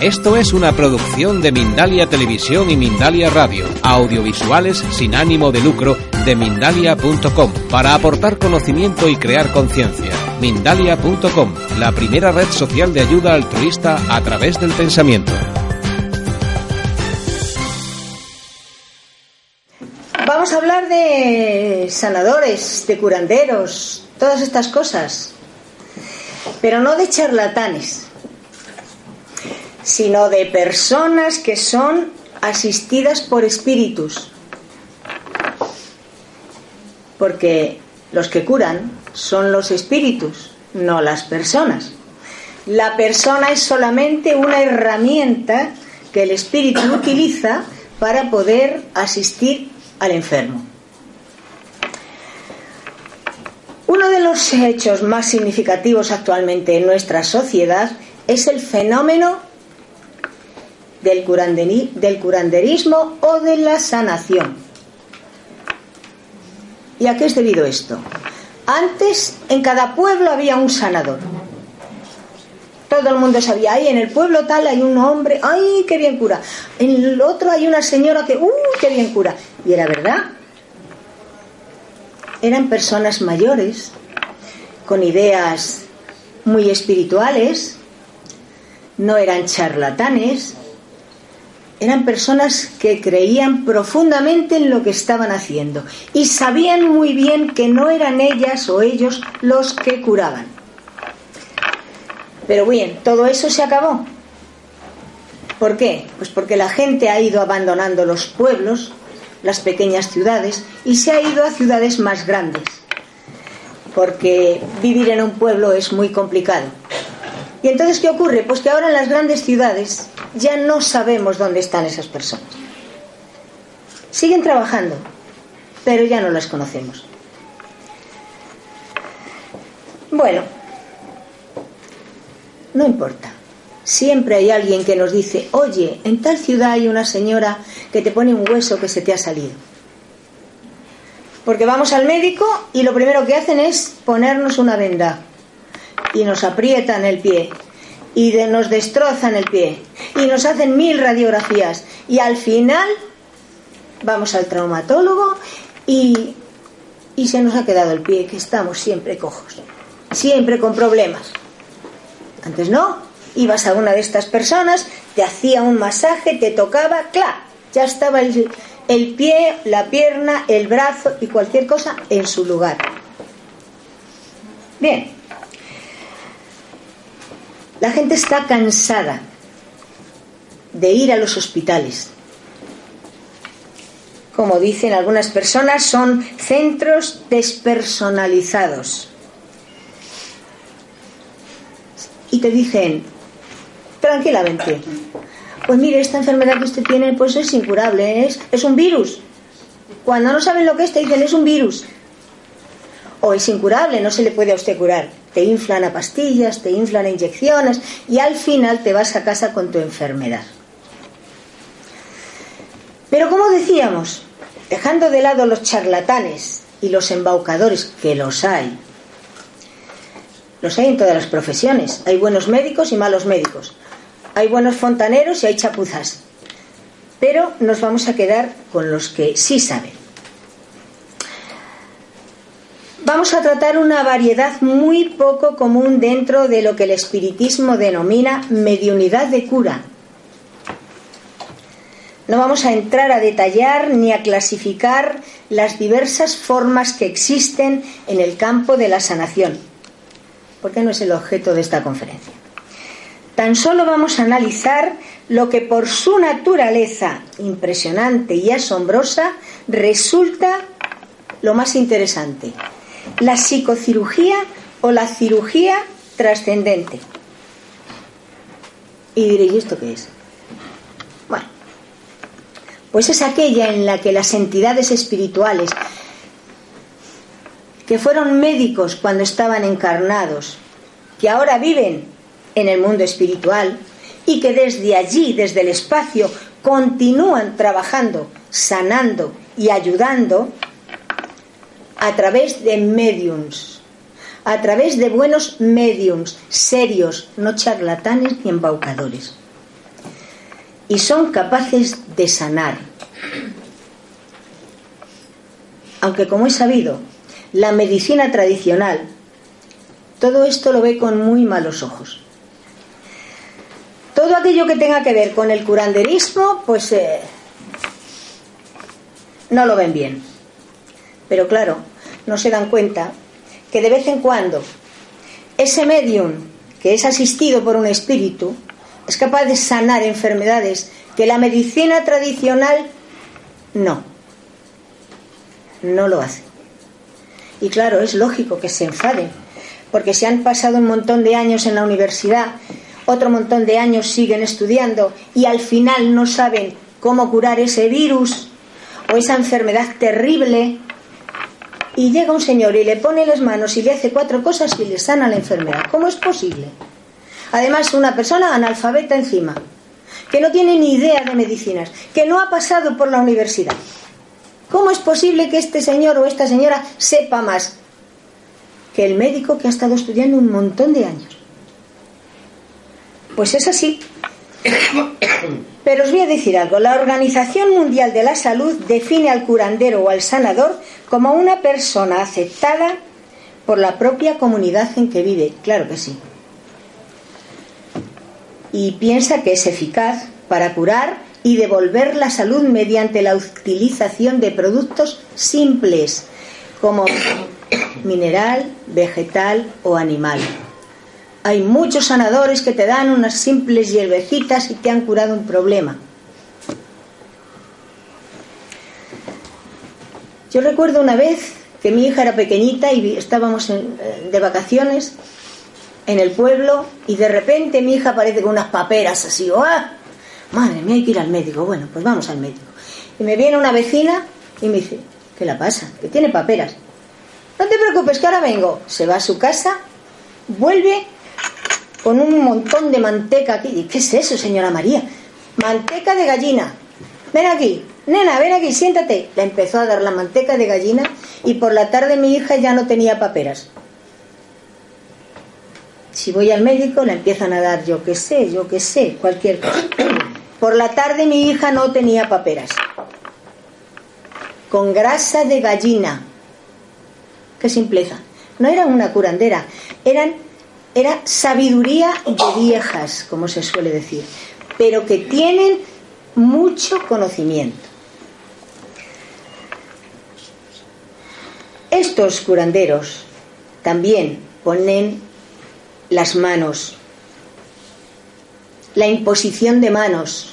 Esto es una producción de Mindalia Televisión y Mindalia Radio, audiovisuales sin ánimo de lucro de mindalia.com, para aportar conocimiento y crear conciencia. Mindalia.com, la primera red social de ayuda altruista a través del pensamiento. Vamos a hablar de sanadores, de curanderos, todas estas cosas, pero no de charlatanes sino de personas que son asistidas por espíritus. Porque los que curan son los espíritus, no las personas. La persona es solamente una herramienta que el espíritu utiliza para poder asistir al enfermo. Uno de los hechos más significativos actualmente en nuestra sociedad es el fenómeno del, del curanderismo o de la sanación. ¿Y a qué es debido esto? Antes en cada pueblo había un sanador. Todo el mundo sabía, ay, en el pueblo tal hay un hombre, ay, qué bien cura. En el otro hay una señora que, uh, qué bien cura. Y era verdad. Eran personas mayores, con ideas muy espirituales, no eran charlatanes, eran personas que creían profundamente en lo que estaban haciendo y sabían muy bien que no eran ellas o ellos los que curaban. Pero bien, todo eso se acabó. ¿Por qué? Pues porque la gente ha ido abandonando los pueblos, las pequeñas ciudades, y se ha ido a ciudades más grandes. Porque vivir en un pueblo es muy complicado. ¿Y entonces qué ocurre? Pues que ahora en las grandes ciudades ya no sabemos dónde están esas personas. Siguen trabajando, pero ya no las conocemos. Bueno, no importa. Siempre hay alguien que nos dice, oye, en tal ciudad hay una señora que te pone un hueso que se te ha salido. Porque vamos al médico y lo primero que hacen es ponernos una venda y nos aprietan el pie y nos destrozan el pie y nos hacen mil radiografías y al final vamos al traumatólogo y, y se nos ha quedado el pie, que estamos siempre cojos, siempre con problemas. Antes no, ibas a una de estas personas, te hacía un masaje, te tocaba, ¡claro! Ya estaba el, el pie, la pierna, el brazo y cualquier cosa en su lugar. Bien, la gente está cansada de ir a los hospitales. Como dicen algunas personas, son centros despersonalizados. Y te dicen, tranquilamente, pues mire, esta enfermedad que usted tiene pues es incurable, es, es un virus. Cuando no saben lo que es, te dicen, es un virus. O es incurable, no se le puede a usted curar te inflan a pastillas, te inflan a inyecciones y al final te vas a casa con tu enfermedad. Pero como decíamos, dejando de lado los charlatanes y los embaucadores, que los hay, los hay en todas las profesiones, hay buenos médicos y malos médicos, hay buenos fontaneros y hay chapuzas, pero nos vamos a quedar con los que sí saben. Vamos a tratar una variedad muy poco común dentro de lo que el espiritismo denomina mediunidad de cura. No vamos a entrar a detallar ni a clasificar las diversas formas que existen en el campo de la sanación, porque no es el objeto de esta conferencia. Tan solo vamos a analizar lo que por su naturaleza impresionante y asombrosa resulta lo más interesante, la psicocirugía o la cirugía trascendente. Y diréis, ¿esto qué es? pues es aquella en la que las entidades espirituales, que fueron médicos cuando estaban encarnados, que ahora viven en el mundo espiritual y que desde allí, desde el espacio, continúan trabajando, sanando y ayudando a través de mediums, a través de buenos mediums, serios, no charlatanes ni embaucadores. Y son capaces de sanar. Aunque como he sabido, la medicina tradicional todo esto lo ve con muy malos ojos. Todo aquello que tenga que ver con el curanderismo, pues eh, no lo ven bien. Pero claro, no se dan cuenta que de vez en cuando ese medium que es asistido por un espíritu es capaz de sanar enfermedades que la medicina tradicional no, no lo hace. Y claro, es lógico que se enfaden, porque se han pasado un montón de años en la universidad, otro montón de años siguen estudiando y al final no saben cómo curar ese virus o esa enfermedad terrible. Y llega un señor y le pone las manos y le hace cuatro cosas y le sana la enfermedad. ¿Cómo es posible? Además, una persona analfabeta encima, que no tiene ni idea de medicinas, que no ha pasado por la universidad. ¿Cómo es posible que este señor o esta señora sepa más que el médico que ha estado estudiando un montón de años? Pues es así. Pero os voy a decir algo. La Organización Mundial de la Salud define al curandero o al sanador como una persona aceptada por la propia comunidad en que vive. Claro que sí. Y piensa que es eficaz para curar y devolver la salud mediante la utilización de productos simples como mineral, vegetal o animal. Hay muchos sanadores que te dan unas simples hierbecitas y te han curado un problema. Yo recuerdo una vez que mi hija era pequeñita y estábamos de vacaciones en el pueblo y de repente mi hija aparece con unas paperas así, ¡ah! Madre mía, hay que ir al médico. Bueno, pues vamos al médico. Y me viene una vecina y me dice, ¿qué la pasa? Que tiene paperas. No te preocupes, que ahora vengo. Se va a su casa, vuelve con un montón de manteca aquí. ¿Qué es eso, señora María? Manteca de gallina. Ven aquí, nena, ven aquí, siéntate. Le empezó a dar la manteca de gallina y por la tarde mi hija ya no tenía paperas. Si voy al médico le empiezan a dar yo qué sé, yo qué sé, cualquier cosa. Por la tarde mi hija no tenía paperas. Con grasa de gallina. Qué simpleza. No eran una curandera, eran era sabiduría de viejas, como se suele decir, pero que tienen mucho conocimiento. Estos curanderos también ponen las manos, la imposición de manos,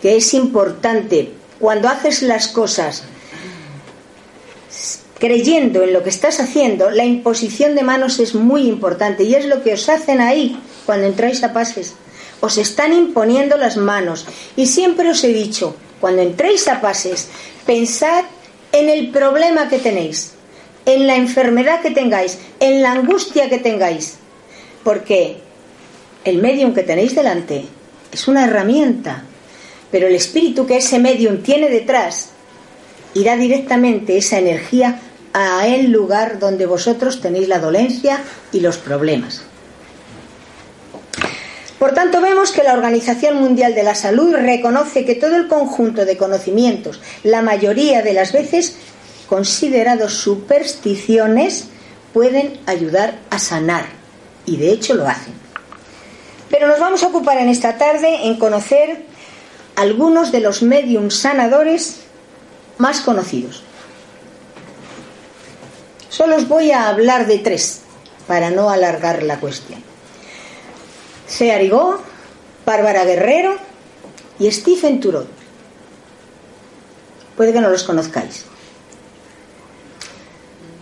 que es importante cuando haces las cosas creyendo en lo que estás haciendo, la imposición de manos es muy importante y es lo que os hacen ahí cuando entráis a pases. Os están imponiendo las manos. Y siempre os he dicho, cuando entréis a pases, pensad en el problema que tenéis, en la enfermedad que tengáis, en la angustia que tengáis. Porque el medium que tenéis delante es una herramienta, pero el espíritu que ese medium tiene detrás irá directamente esa energía a el lugar donde vosotros tenéis la dolencia y los problemas. Por tanto, vemos que la Organización Mundial de la Salud reconoce que todo el conjunto de conocimientos, la mayoría de las veces considerados supersticiones, pueden ayudar a sanar. Y de hecho lo hacen. Pero nos vamos a ocupar en esta tarde en conocer algunos de los mediums sanadores más conocidos. Solo os voy a hablar de tres para no alargar la cuestión. Se Arigó, Bárbara Guerrero y Stephen Turot. Puede que no los conozcáis.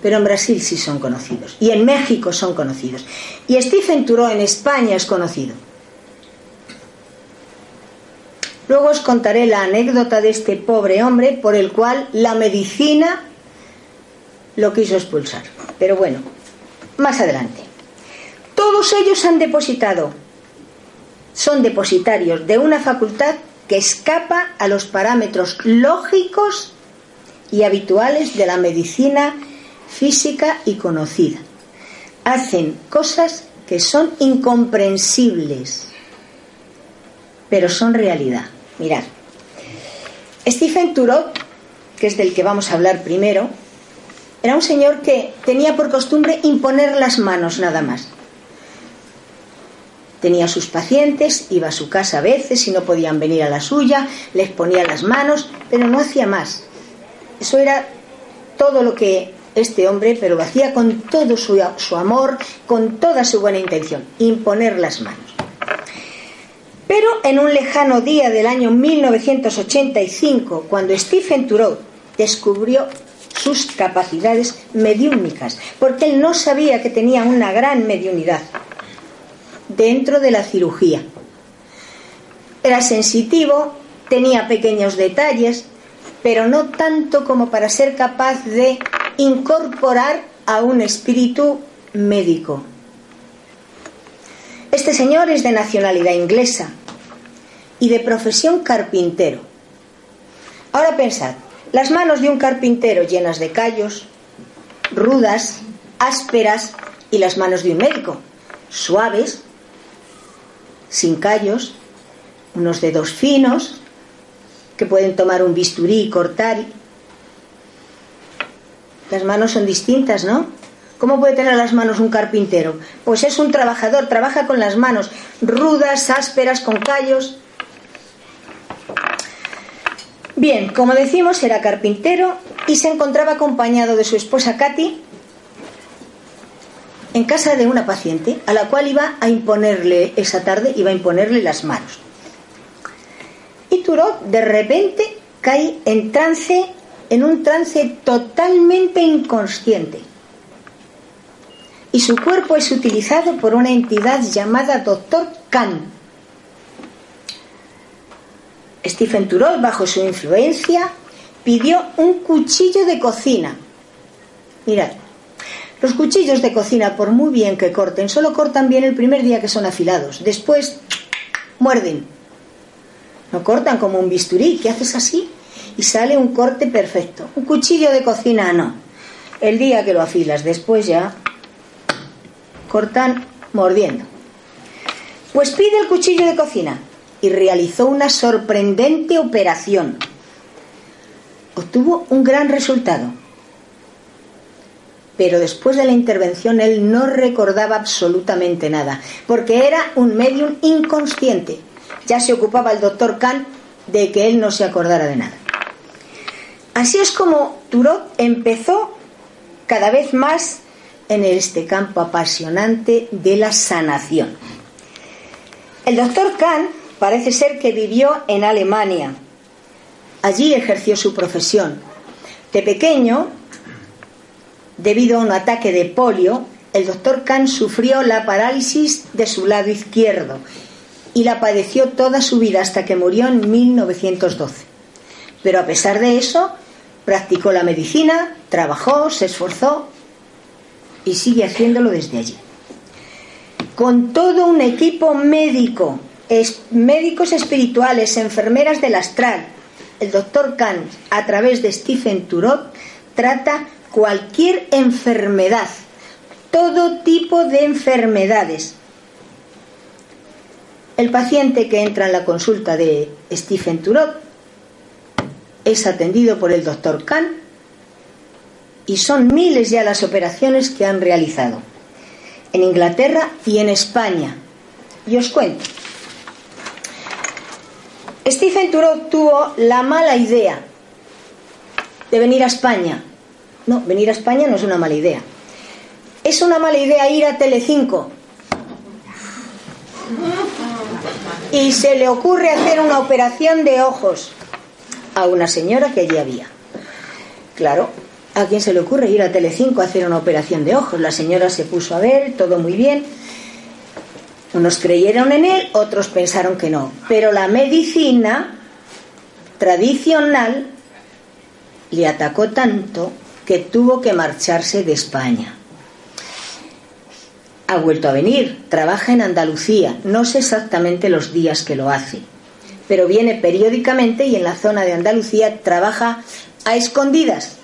Pero en Brasil sí son conocidos. Y en México son conocidos. Y Stephen Turot en España es conocido. Luego os contaré la anécdota de este pobre hombre por el cual la medicina lo quiso expulsar. Pero bueno, más adelante. Todos ellos han depositado, son depositarios de una facultad que escapa a los parámetros lógicos y habituales de la medicina física y conocida. Hacen cosas que son incomprensibles, pero son realidad. Mirad, Stephen Turok, que es del que vamos a hablar primero, era un señor que tenía por costumbre imponer las manos nada más. Tenía sus pacientes, iba a su casa a veces y no podían venir a la suya, les ponía las manos, pero no hacía más. Eso era todo lo que este hombre, pero lo hacía con todo su, su amor, con toda su buena intención, imponer las manos. Pero en un lejano día del año 1985, cuando Stephen Turow descubrió sus capacidades mediúnicas, porque él no sabía que tenía una gran mediunidad dentro de la cirugía. Era sensitivo, tenía pequeños detalles, pero no tanto como para ser capaz de incorporar a un espíritu médico. Este señor es de nacionalidad inglesa y de profesión carpintero. Ahora pensad, las manos de un carpintero llenas de callos, rudas, ásperas, y las manos de un médico, suaves, sin callos, unos dedos finos, que pueden tomar un bisturí y cortar. Las manos son distintas, ¿no? ¿Cómo puede tener las manos un carpintero? Pues es un trabajador, trabaja con las manos rudas, ásperas, con callos. Bien, como decimos, era carpintero y se encontraba acompañado de su esposa Katy en casa de una paciente a la cual iba a imponerle esa tarde, iba a imponerle las manos. Y Turot de repente cae en trance, en un trance totalmente inconsciente. Y su cuerpo es utilizado por una entidad llamada Doctor Khan Stephen Turol, bajo su influencia, pidió un cuchillo de cocina. Mirad, los cuchillos de cocina, por muy bien que corten, solo cortan bien el primer día que son afilados. Después muerden. No cortan como un bisturí, que haces así y sale un corte perfecto. Un cuchillo de cocina no. El día que lo afilas, después ya cortan mordiendo. Pues pide el cuchillo de cocina y realizó una sorprendente operación. Obtuvo un gran resultado. Pero después de la intervención él no recordaba absolutamente nada, porque era un medium inconsciente. Ya se ocupaba el doctor Kahn de que él no se acordara de nada. Así es como Turot empezó cada vez más en este campo apasionante de la sanación. El doctor Kahn Parece ser que vivió en Alemania. Allí ejerció su profesión. De pequeño, debido a un ataque de polio, el doctor Kahn sufrió la parálisis de su lado izquierdo y la padeció toda su vida hasta que murió en 1912. Pero a pesar de eso, practicó la medicina, trabajó, se esforzó y sigue haciéndolo desde allí. Con todo un equipo médico médicos espirituales, enfermeras del astral. El doctor Kahn, a través de Stephen Turok, trata cualquier enfermedad, todo tipo de enfermedades. El paciente que entra en la consulta de Stephen Turok es atendido por el doctor Kahn y son miles ya las operaciones que han realizado en Inglaterra y en España. Y os cuento. Stephen Turok tuvo la mala idea de venir a España. No, venir a España no es una mala idea. Es una mala idea ir a Telecinco. Y se le ocurre hacer una operación de ojos a una señora que allí había. Claro, ¿a quién se le ocurre ir a Telecinco a hacer una operación de ojos? La señora se puso a ver, todo muy bien unos creyeron en él, otros pensaron que no. Pero la medicina tradicional le atacó tanto que tuvo que marcharse de España. Ha vuelto a venir, trabaja en Andalucía, no sé exactamente los días que lo hace, pero viene periódicamente y en la zona de Andalucía trabaja a escondidas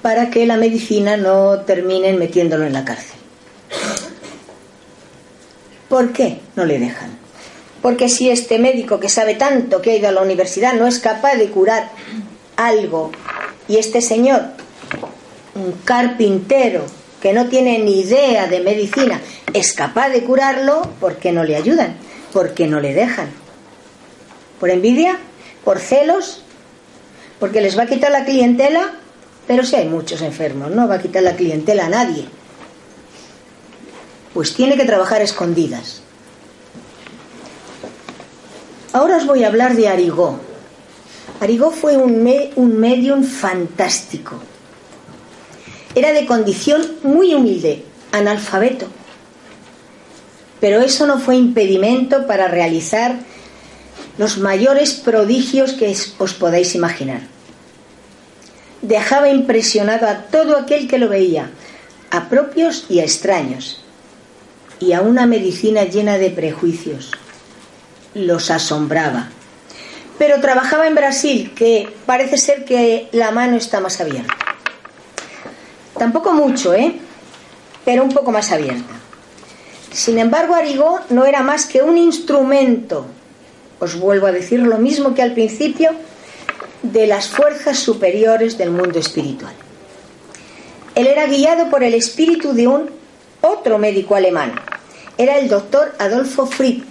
para que la medicina no termine metiéndolo en la cárcel. ¿Por qué no le dejan? Porque si este médico que sabe tanto que ha ido a la universidad no es capaz de curar algo y este señor, un carpintero que no tiene ni idea de medicina, es capaz de curarlo, ¿por qué no le ayudan? ¿Por qué no le dejan? ¿Por envidia? ¿Por celos? ¿Porque les va a quitar la clientela? Pero si hay muchos enfermos, no va a quitar la clientela a nadie pues tiene que trabajar escondidas. Ahora os voy a hablar de Arigó. Arigó fue un, un medium fantástico. Era de condición muy humilde, analfabeto. Pero eso no fue impedimento para realizar los mayores prodigios que os podéis imaginar. Dejaba impresionado a todo aquel que lo veía, a propios y a extraños y a una medicina llena de prejuicios. Los asombraba. Pero trabajaba en Brasil, que parece ser que la mano está más abierta. Tampoco mucho, ¿eh? Pero un poco más abierta. Sin embargo, Arigó no era más que un instrumento, os vuelvo a decir lo mismo que al principio, de las fuerzas superiores del mundo espiritual. Él era guiado por el espíritu de un otro médico alemán. Era el doctor Adolfo Fritz,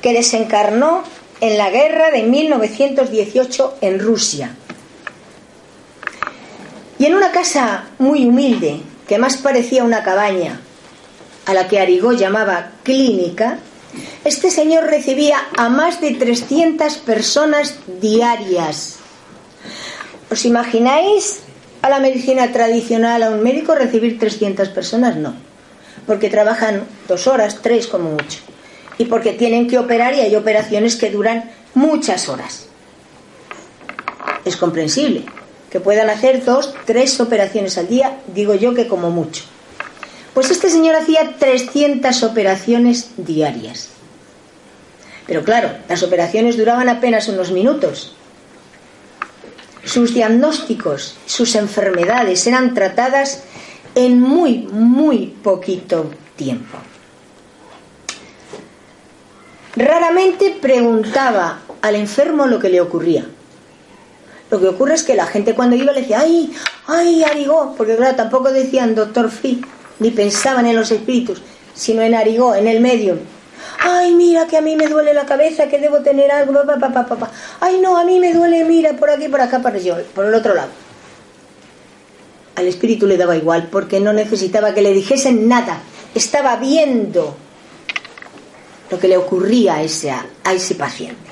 que desencarnó en la guerra de 1918 en Rusia. Y en una casa muy humilde, que más parecía una cabaña, a la que Arigó llamaba clínica, este señor recibía a más de 300 personas diarias. ¿Os imagináis a la medicina tradicional, a un médico, recibir 300 personas, no. Porque trabajan dos horas, tres como mucho. Y porque tienen que operar y hay operaciones que duran muchas horas. Es comprensible que puedan hacer dos, tres operaciones al día, digo yo que como mucho. Pues este señor hacía 300 operaciones diarias. Pero claro, las operaciones duraban apenas unos minutos sus diagnósticos, sus enfermedades eran tratadas en muy, muy poquito tiempo. Raramente preguntaba al enfermo lo que le ocurría. Lo que ocurre es que la gente cuando iba le decía, ay, ay, Arigó, porque claro, tampoco decían doctor Fi, ni pensaban en los espíritus, sino en Arigó, en el medio, Ay, mira que a mí me duele la cabeza, que debo tener algo. Pa, pa, pa, Ay, no, a mí me duele, mira, por aquí, por acá, por, yo, por el otro lado. Al espíritu le daba igual porque no necesitaba que le dijesen nada. Estaba viendo lo que le ocurría a ese, a ese paciente.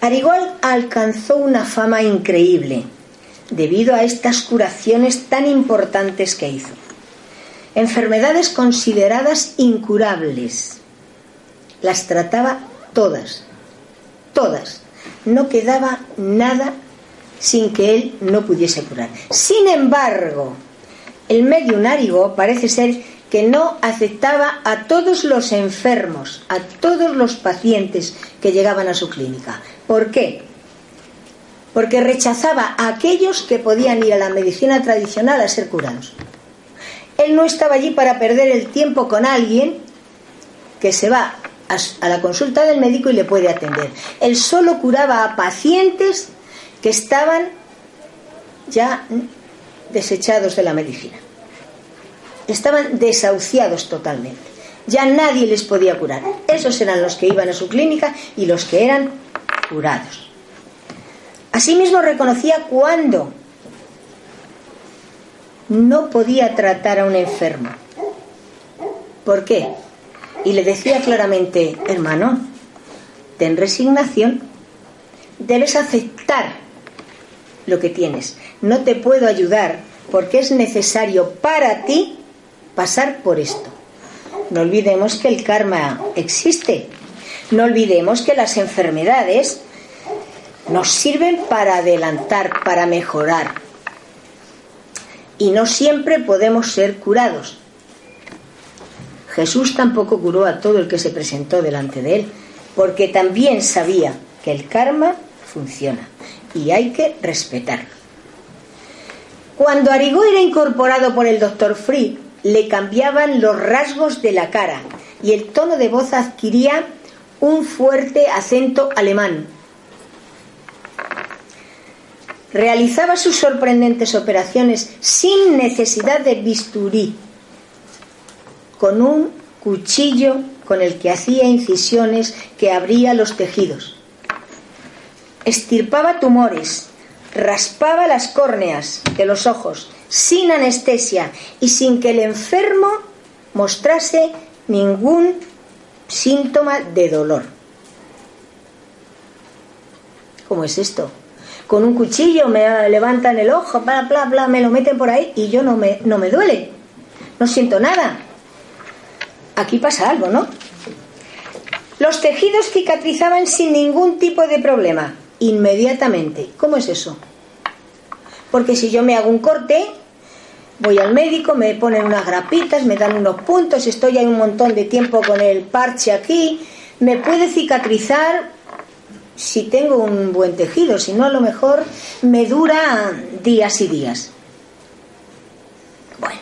Arigol alcanzó una fama increíble debido a estas curaciones tan importantes que hizo enfermedades consideradas incurables. Las trataba todas, todas. No quedaba nada sin que él no pudiese curar. Sin embargo, el mediunárigo parece ser que no aceptaba a todos los enfermos, a todos los pacientes que llegaban a su clínica. ¿Por qué? Porque rechazaba a aquellos que podían ir a la medicina tradicional a ser curados. Él no estaba allí para perder el tiempo con alguien que se va a, la consulta del médico y le puede atender. Él solo curaba a pacientes que estaban ya desechados de la medicina. Estaban desahuciados totalmente. Ya nadie les podía curar. Esos eran los que iban a su clínica y los que eran curados. Asimismo reconocía cuándo no podía tratar a un enfermo. ¿Por qué? Y le decía claramente, hermano, ten resignación, debes aceptar lo que tienes. No te puedo ayudar porque es necesario para ti pasar por esto. No olvidemos que el karma existe, No olvidemos que las enfermedades nos sirven para adelantar, para mejorar. Y no siempre podemos ser curados. Jesús tampoco curó a todo el que se presentó delante de él, porque también sabía que el karma funciona y hay que respetarlo. Cuando Arigó era incorporado por el doctor Free, le cambiaban los rasgos de la cara y el tono de voz adquiría un fuerte acento alemán. Realizaba sus sorprendentes operaciones sin necesidad de bisturí, con un cuchillo con el que hacía incisiones que abría los tejidos. Estirpaba tumores, raspaba las córneas de los ojos, sin anestesia y sin que el enfermo mostrase ningún síntoma de dolor. ¿Cómo es esto? Con un cuchillo me levantan el ojo, bla, bla, bla, me lo meten por ahí y yo no me, no me duele. No siento nada. Aquí pasa algo, ¿no? Los tejidos cicatrizaban sin ningún tipo de problema, inmediatamente. ¿Cómo es eso? Porque si yo me hago un corte, voy al médico, me ponen unas grapitas, me dan unos puntos, estoy ahí un montón de tiempo con el parche aquí, me puede cicatrizar si tengo un buen tejido, si no a lo mejor me dura días y días. Bueno,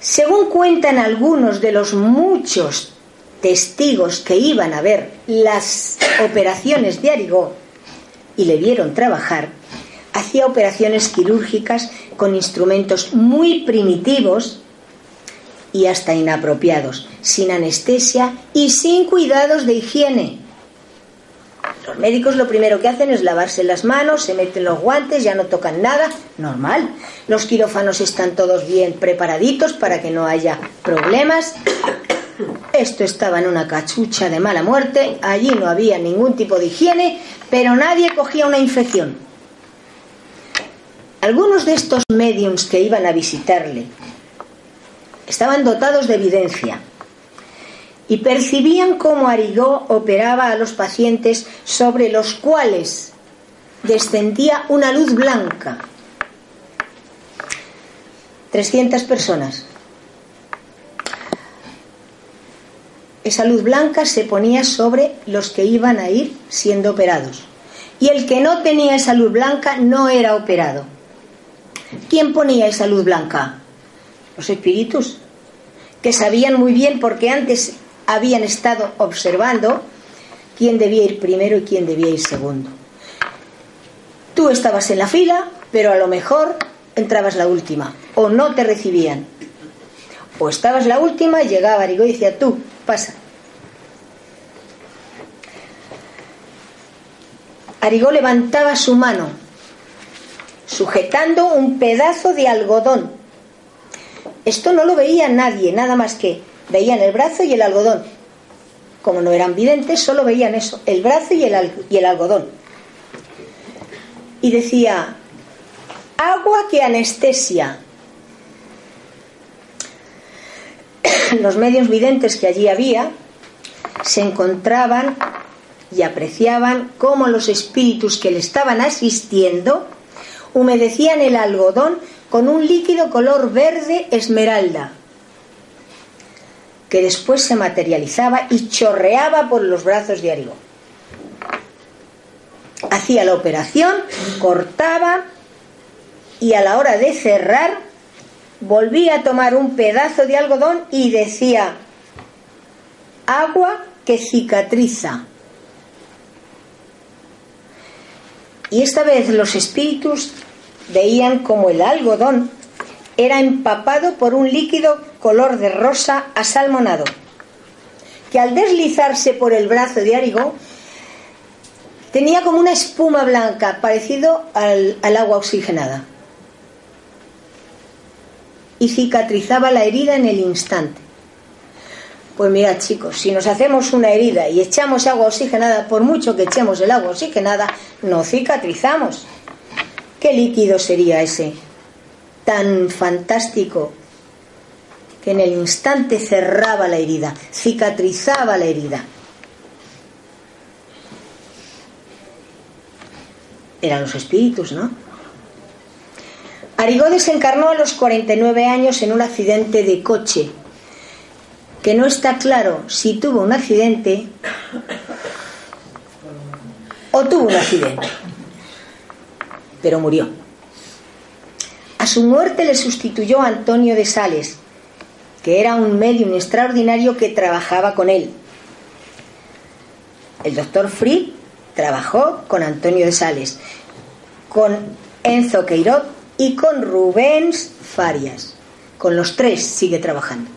según cuentan algunos de los muchos testigos que iban a ver las operaciones de Arigó y le vieron trabajar, hacía operaciones quirúrgicas con instrumentos muy primitivos y hasta inapropiados, sin anestesia y sin cuidados de higiene. Los médicos lo primero que hacen es lavarse las manos, se meten los guantes, ya no tocan nada, normal. Los quirófanos están todos bien preparaditos para que no haya problemas. Esto estaba en una cachucha de mala muerte, allí no había ningún tipo de higiene, pero nadie cogía una infección. Algunos de estos mediums que iban a visitarle estaban dotados de evidencia y percibían cómo Arigó operaba a los pacientes sobre los cuales descendía una luz blanca. 300 personas. Esa luz blanca se ponía sobre los que iban a ir siendo operados. Y el que no tenía esa luz blanca no era operado. ¿Quién ponía esa luz blanca? Los espíritus, que sabían muy bien porque antes habían estado observando quién debía ir primero y quién debía ir segundo. Tú estabas en la fila, pero a lo mejor entrabas la última, o no te recibían. O estabas la última llegaba Arigó y decía, tú, pasa. Arigó levantaba su mano, sujetando un pedazo de algodón. Esto no lo veía nadie, nada más que veían el brazo y el algodón. Como no eran videntes, solo veían eso, el brazo y el, y el algodón. Y decía, agua que anestesia. Los medios videntes que allí había se encontraban y apreciaban cómo los espíritus que le estaban asistiendo humedecían el algodón con un líquido color verde esmeralda que después se materializaba y chorreaba por los brazos de Arigó. Hacía la operación, cortaba y a la hora de cerrar volvía a tomar un pedazo de algodón y decía, agua que cicatriza. Y esta vez los espíritus veían como el algodón era empapado por un líquido color de rosa asalmonado, que al deslizarse por el brazo de Arigó tenía como una espuma blanca, parecido al, al agua oxigenada, y cicatrizaba la herida en el instante. Pues mirad chicos, si nos hacemos una herida y echamos agua oxigenada, por mucho que echemos el agua oxigenada, no cicatrizamos. ¿Qué líquido sería ese? Tan fantástico en el instante cerraba la herida, cicatrizaba la herida. Eran los espíritus, ¿no? Arigode se encarnó a los 49 años en un accidente de coche, que no está claro si tuvo un accidente o tuvo un accidente, pero murió. A su muerte le sustituyó Antonio de Sales, que era un medium extraordinario que trabajaba con él. El doctor Fried trabajó con Antonio de Sales, con Enzo Queiroz y con Rubens Farias. Con los tres sigue trabajando.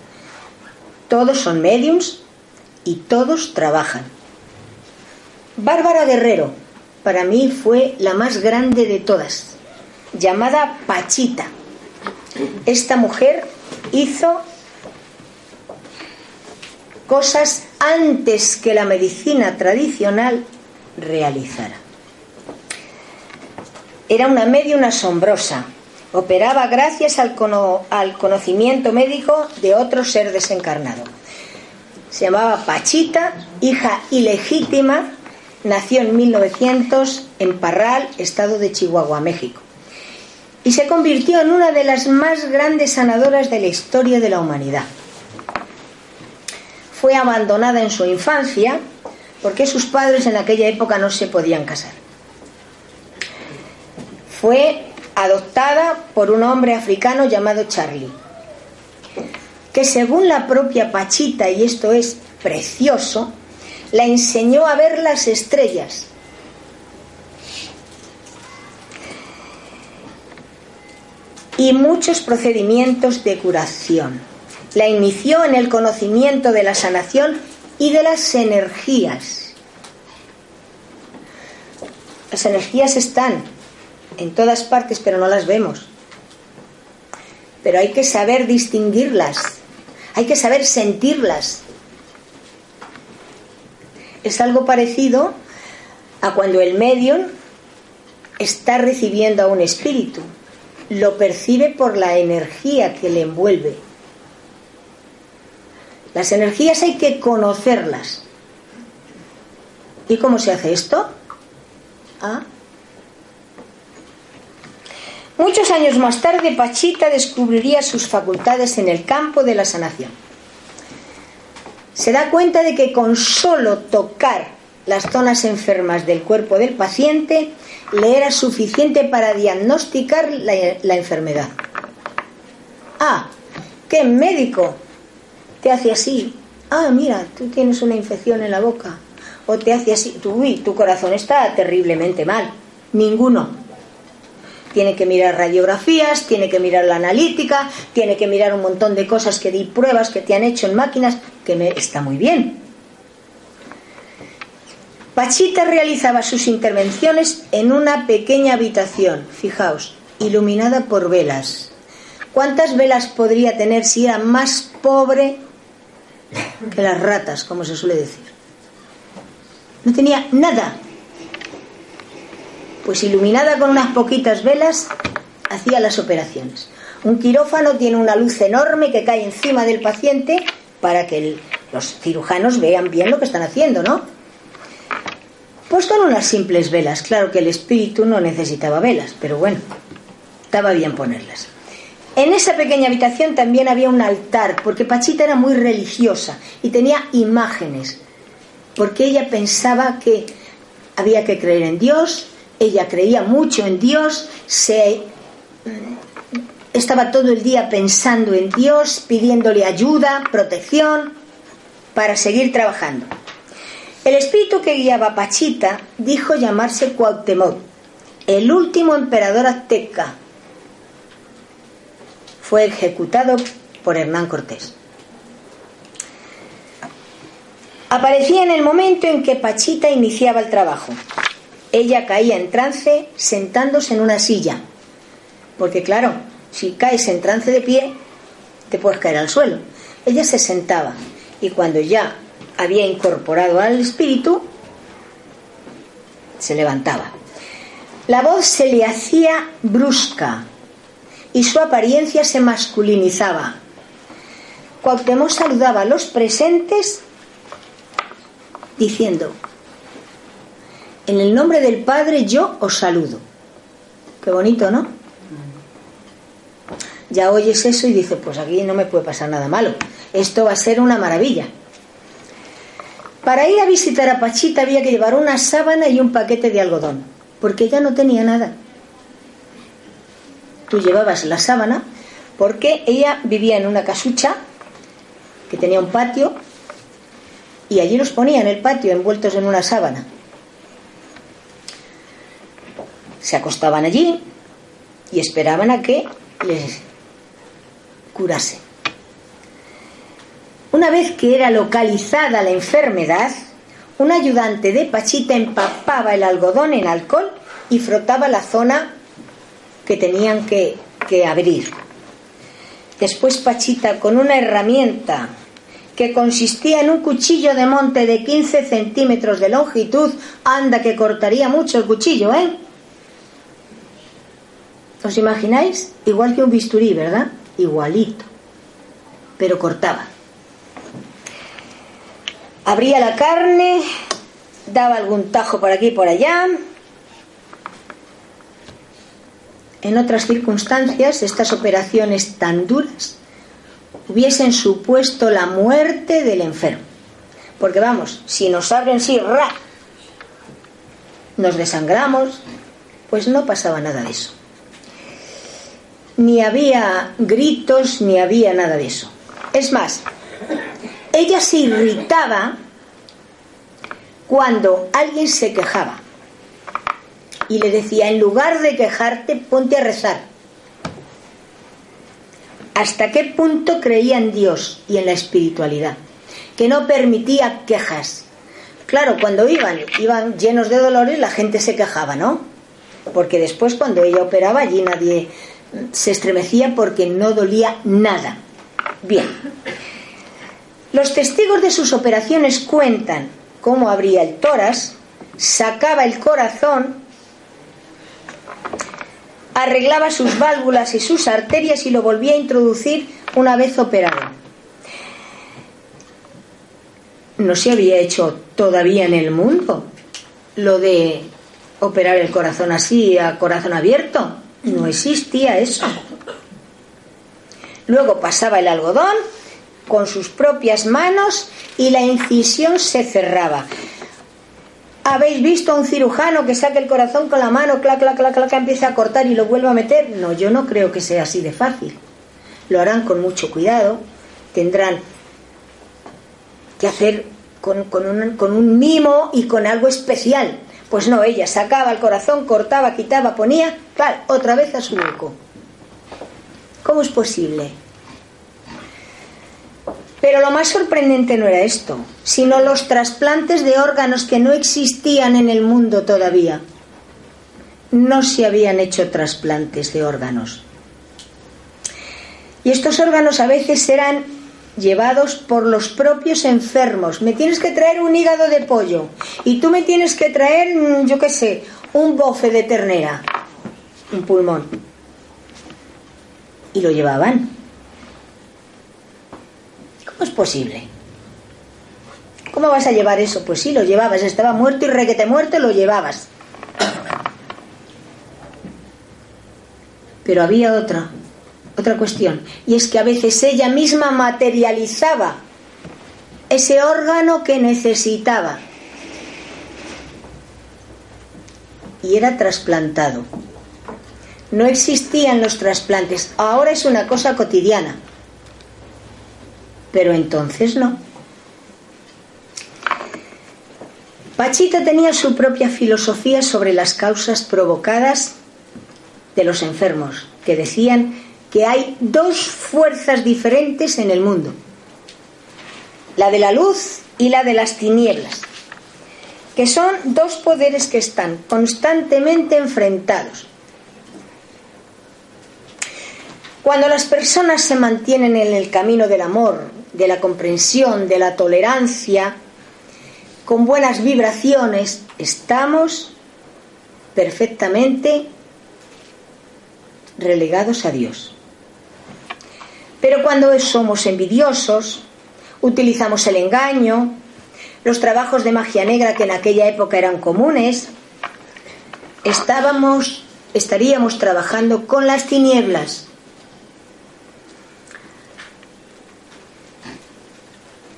Todos son mediums y todos trabajan. Bárbara Guerrero, para mí fue la más grande de todas, llamada Pachita. Esta mujer hizo cosas antes que la medicina tradicional realizara. Era una medium asombrosa. Operaba gracias al, al conocimiento médico de otro ser desencarnado. Se llamaba Pachita, hija ilegítima, nació en 1900 en Parral, estado de Chihuahua, México. Y se convirtió en una de las más grandes sanadoras de la historia de la humanidad. Fue abandonada en su infancia porque sus padres en aquella época no se podían casar fue adoptada por un hombre africano llamado Charlie, que según la propia Pachita, y esto es precioso, la enseñó a ver las estrellas. Y muchos procedimientos de curación. La inició en el conocimiento de la sanación y de las energías. Las energías están en todas partes, pero no las vemos. Pero hay que saber distinguirlas, hay que saber sentirlas. Es algo parecido a cuando el medium está recibiendo a un espíritu, lo percibe por la energía que le envuelve. Las energías hay que conocerlas. ¿Y cómo se hace esto? ¿Ah? Muchos años más tarde, Pachita descubriría sus facultades en el campo de la sanación. Se da cuenta de que con solo tocar las zonas enfermas del cuerpo del paciente le era suficiente para diagnosticar la, la enfermedad. Ah, ¿qué médico te hace así? Ah, mira, tú tienes una infección en la boca. O te hace así, uy, tu corazón está terriblemente mal. Ninguno tiene que mirar radiografías, tiene que mirar la analítica, tiene que mirar un montón de cosas que di pruebas que te han hecho en máquinas, que me, está muy bien. Pachita realizaba sus intervenciones en una pequeña habitación, fijaos, iluminada por velas. ¿Cuántas velas podría tener si era más pobre que las ratas, como se suele decir? No tenía nada, pues iluminada con unas poquitas velas, hacía las operaciones. Un quirófano tiene una luz enorme que cae encima del paciente para que los cirujanos vean bien lo que están haciendo, ¿no? Pues con unas simples velas. Claro que el espíritu no necesitaba velas, pero bueno, estaba bien ponerlas. En esa pequeña habitación también había un altar, porque Pachita era muy religiosa y tenía imágenes, porque ella pensaba que había que creer en Dios, ella creía mucho en Dios, se estaba todo el día pensando en Dios, pidiéndole ayuda, protección, para seguir trabajando. El espíritu que guiaba a Pachita dijo llamarse Cuauhtémoc, el último emperador azteca. Fue ejecutado por Hernán Cortés. Aparecía en el momento en que Pachita iniciaba el trabajo. Ella caía en trance sentándose en una silla. Porque claro, si caes en trance de pie, te puedes caer al suelo. Ella se sentaba y cuando ya había incorporado al espíritu, se levantaba. La voz se le hacía brusca y su apariencia se masculinizaba. Cuauhtémoc saludaba a los presentes diciendo En el nombre del Padre yo os saludo. Qué bonito, ¿no? Ya oyes eso y dices, pues aquí no me puede pasar nada malo. Esto va a ser una maravilla. Para ir a visitar a Pachita había que llevar una sábana y un paquete de algodón, porque ella no tenía nada. Tú llevabas la sábana porque ella vivía en una casucha que tenía un patio y allí los ponía en el patio envueltos en una sábana. Se acostaban allí y esperaban a que les curase. Una vez que era localizada la enfermedad, un ayudante de Pachita empapaba el algodón en alcohol y frotaba la zona que tenían que, que abrir. Después Pachita, con una herramienta que consistía en un cuchillo de monte de 15 centímetros de longitud, anda que cortaría mucho el cuchillo, ¿eh? ¿Os imagináis? Igual que un bisturí, ¿verdad? Igualito. Pero cortaba. Abría la carne, daba algún tajo por aquí y por allá. En otras circunstancias, estas operaciones tan duras hubiesen supuesto la muerte del enfermo. Porque vamos, si nos abren sí, ra, nos desangramos, pues no pasaba nada de eso. Ni había gritos, ni había nada de eso. Es más, ella se irritaba cuando alguien se quejaba y le decía, en lugar de quejarte, ponte a rezar. ¿Hasta qué punto creía en Dios y en la espiritualidad? Que no permitía quejas. Claro, cuando iban, iban llenos de dolores, la gente se quejaba, ¿no? Porque después cuando ella operaba allí nadie se estremecía porque no dolía nada. Bien. Los testigos de sus operaciones cuentan cómo abría el toras, sacaba el corazón, arreglaba sus válvulas y sus arterias y lo volvía a introducir una vez operado. No se había hecho todavía en el mundo lo de operar el corazón así, a corazón abierto. No existía eso. Luego pasaba el algodón con sus propias manos y la incisión se cerraba. ¿Habéis visto a un cirujano que saque el corazón con la mano, clac, clac, clac, clac, empieza a cortar y lo vuelve a meter? No, yo no creo que sea así de fácil. Lo harán con mucho cuidado, tendrán que hacer con, un, con un mimo y con algo especial. Pues no, ella sacaba el corazón, cortaba, quitaba, ponía, claro, otra vez a su hueco. ¿Cómo es posible? Pero lo más sorprendente no era esto, sino los trasplantes de órganos que no existían en el mundo todavía. No se habían hecho trasplantes de órganos. Y estos órganos a veces eran llevados por los propios enfermos. Me tienes que traer un hígado de pollo y tú me tienes que traer, mm, yo qué sé, un bofe de ternera, un pulmón. Y lo llevaban es posible. ¿Cómo vas a llevar eso? Pues sí, lo llevabas. Estaba muerto y requete muerto, lo llevabas. Pero había otra, otra cuestión. Y es que a veces ella misma materializaba ese órgano que necesitaba. Y era trasplantado. No existían los trasplantes. Ahora es una cosa cotidiana pero entonces no. Pachita tenía su propia filosofía sobre las causas provocadas de los enfermos, que decían que hay dos fuerzas diferentes en el mundo, la de la luz y la de las tinieblas, que son dos poderes que están constantemente enfrentados. Cuando las personas se mantienen en el camino del amor, de la comprensión, de la tolerancia, con buenas vibraciones, estamos perfectamente relegados a Dios. Pero cuando somos envidiosos, utilizamos el engaño, los trabajos de magia negra que en aquella época eran comunes, estábamos, estaríamos trabajando con las tinieblas.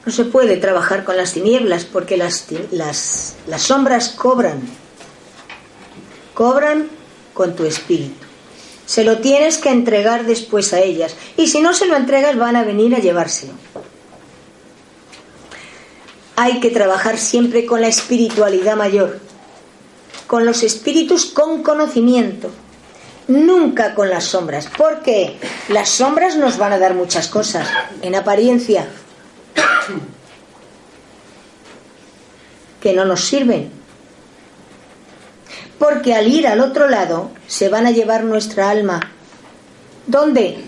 No se puede trabajar con las tinieblas porque las, las, las sombras cobran. Cobran con tu espíritu. Se lo tienes que entregar después a ellas. Y si no se lo entregas van a venir a llevárselo. Hay que trabajar siempre con la espiritualidad mayor, con los espíritus con conocimiento, nunca con las sombras, porque las sombras nos van a dar muchas cosas, en apariencia, que no nos sirven. Porque al ir al otro lado se van a llevar nuestra alma. ¿Dónde?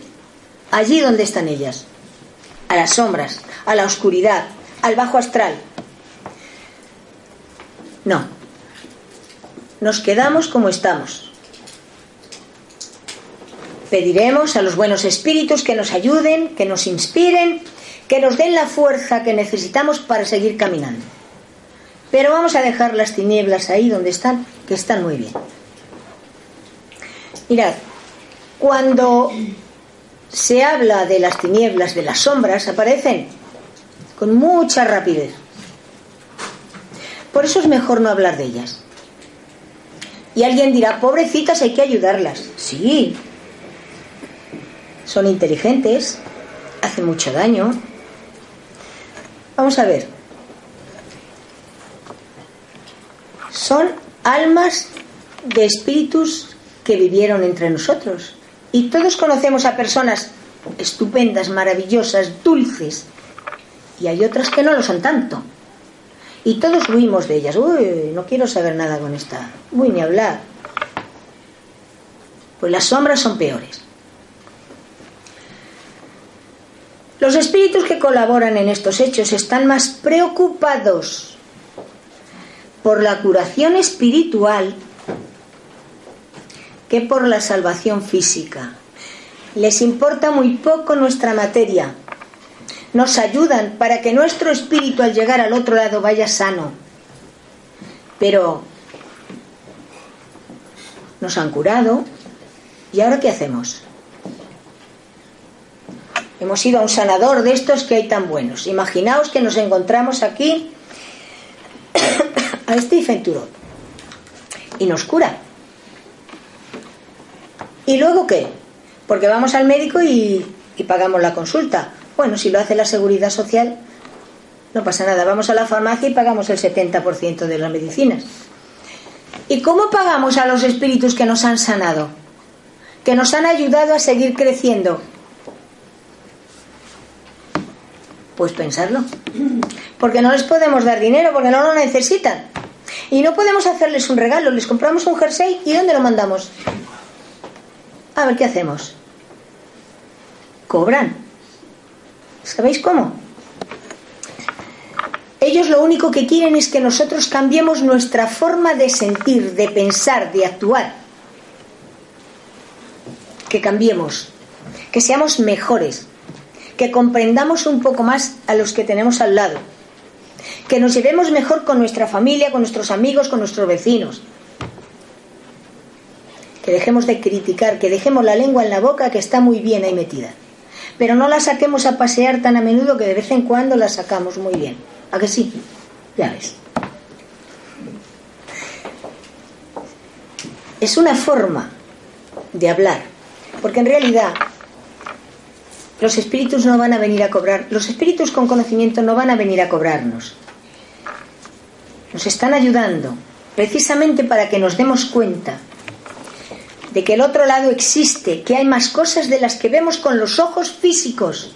Allí donde están ellas. A las sombras, a la oscuridad, al bajo astral. No. Nos quedamos como estamos. Pediremos a los buenos espíritus que nos ayuden, que nos inspiren, que nos den la fuerza que necesitamos para seguir caminando. Pero vamos a dejar las tinieblas ahí donde están, que están muy bien. Mirad, cuando se habla de las tinieblas, de las sombras, aparecen con mucha rapidez. Por eso es mejor no hablar de ellas. Y alguien dirá, pobrecitas, hay que ayudarlas. Sí, son inteligentes, hacen mucho daño. Vamos a ver. Son almas de espíritus que vivieron entre nosotros. Y todos conocemos a personas estupendas, maravillosas, dulces, y hay otras que no lo son tanto. Y todos huimos de ellas. Uy, no quiero saber nada con esta. Uy, ni hablar. Pues las sombras son peores. Los espíritus que colaboran en estos hechos están más preocupados por la curación espiritual que por la salvación física. Les importa muy poco nuestra materia, nos ayudan para que nuestro espíritu al llegar al otro lado vaya sano. Pero nos han curado y ahora ¿qué hacemos? Hemos ido a un sanador de estos que hay tan buenos. Imaginaos que nos encontramos aquí a Stephen Turot y nos cura. ¿Y luego qué? Porque vamos al médico y, y pagamos la consulta. Bueno, si lo hace la seguridad social, no pasa nada. Vamos a la farmacia y pagamos el 70% de las medicinas. ¿Y cómo pagamos a los espíritus que nos han sanado? Que nos han ayudado a seguir creciendo. Pues pensarlo. Porque no les podemos dar dinero, porque no lo necesitan. Y no podemos hacerles un regalo. Les compramos un jersey y ¿dónde lo mandamos? A ver qué hacemos. Cobran. ¿Sabéis cómo? Ellos lo único que quieren es que nosotros cambiemos nuestra forma de sentir, de pensar, de actuar. Que cambiemos, que seamos mejores, que comprendamos un poco más a los que tenemos al lado, que nos llevemos mejor con nuestra familia, con nuestros amigos, con nuestros vecinos. Que dejemos de criticar, que dejemos la lengua en la boca que está muy bien ahí metida pero no la saquemos a pasear tan a menudo que de vez en cuando la sacamos muy bien. ¿A que sí? Ya ves. Es una forma de hablar, porque en realidad los espíritus no van a venir a cobrar, los espíritus con conocimiento no van a venir a cobrarnos. Nos están ayudando precisamente para que nos demos cuenta de que el otro lado existe, que hay más cosas de las que vemos con los ojos físicos.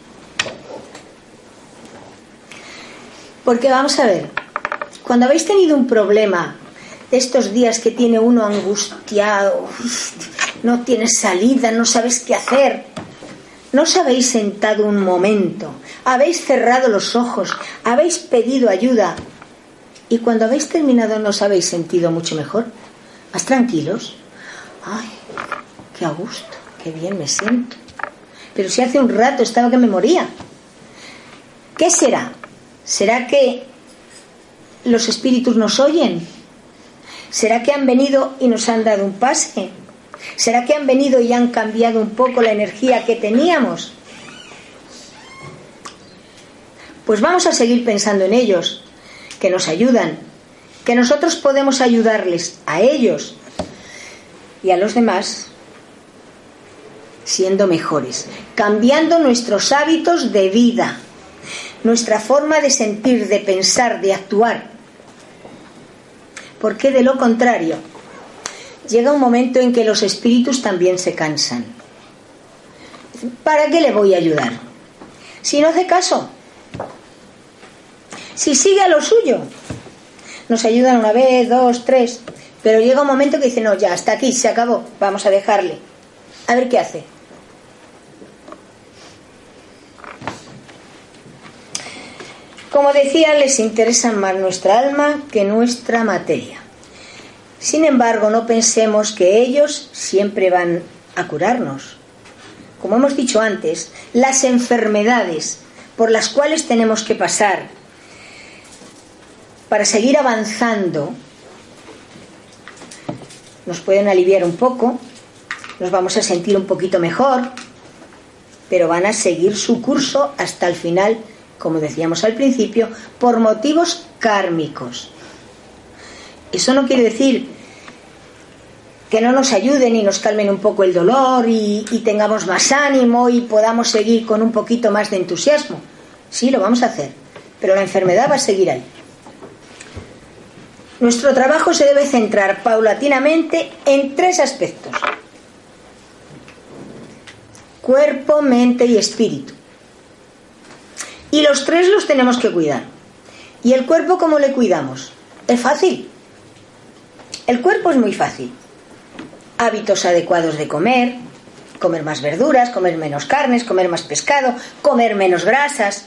Porque vamos a ver, cuando habéis tenido un problema de estos días que tiene uno angustiado, no tienes salida, no sabes qué hacer, ¿no os habéis sentado un momento, habéis cerrado los ojos, habéis pedido ayuda y cuando habéis terminado no os habéis sentido mucho mejor? ¿Más tranquilos? Ay, qué a gusto, qué bien me siento. Pero si hace un rato estaba que me moría. ¿Qué será? ¿Será que los espíritus nos oyen? ¿Será que han venido y nos han dado un pase? ¿Será que han venido y han cambiado un poco la energía que teníamos? Pues vamos a seguir pensando en ellos, que nos ayudan, que nosotros podemos ayudarles a ellos y a los demás siendo mejores, cambiando nuestros hábitos de vida, nuestra forma de sentir, de pensar, de actuar. Porque de lo contrario, llega un momento en que los espíritus también se cansan. ¿Para qué le voy a ayudar? Si no hace caso, si sigue a lo suyo, nos ayudan una vez, dos, tres, pero llega un momento que dice, no, ya, hasta aquí, se acabó, vamos a dejarle. A ver qué hace. Como decía, les interesa más nuestra alma que nuestra materia. Sin embargo, no pensemos que ellos siempre van a curarnos. Como hemos dicho antes, las enfermedades por las cuales tenemos que pasar para seguir avanzando nos pueden aliviar un poco, nos vamos a sentir un poquito mejor, pero van a seguir su curso hasta el final como decíamos al principio, por motivos kármicos. Eso no quiere decir que no nos ayuden y nos calmen un poco el dolor y, tengamos más ánimo y podamos seguir con un poquito más de entusiasmo. Sí, lo vamos a hacer, pero la enfermedad va a seguir ahí. Nuestro trabajo se debe centrar paulatinamente en tres aspectos. Cuerpo, mente y espíritu. Y los tres los tenemos que cuidar. ¿Y el cuerpo cómo le cuidamos? Es fácil. El cuerpo es muy fácil. Hábitos adecuados de comer, comer más verduras, comer menos carnes, comer más pescado, comer menos grasas,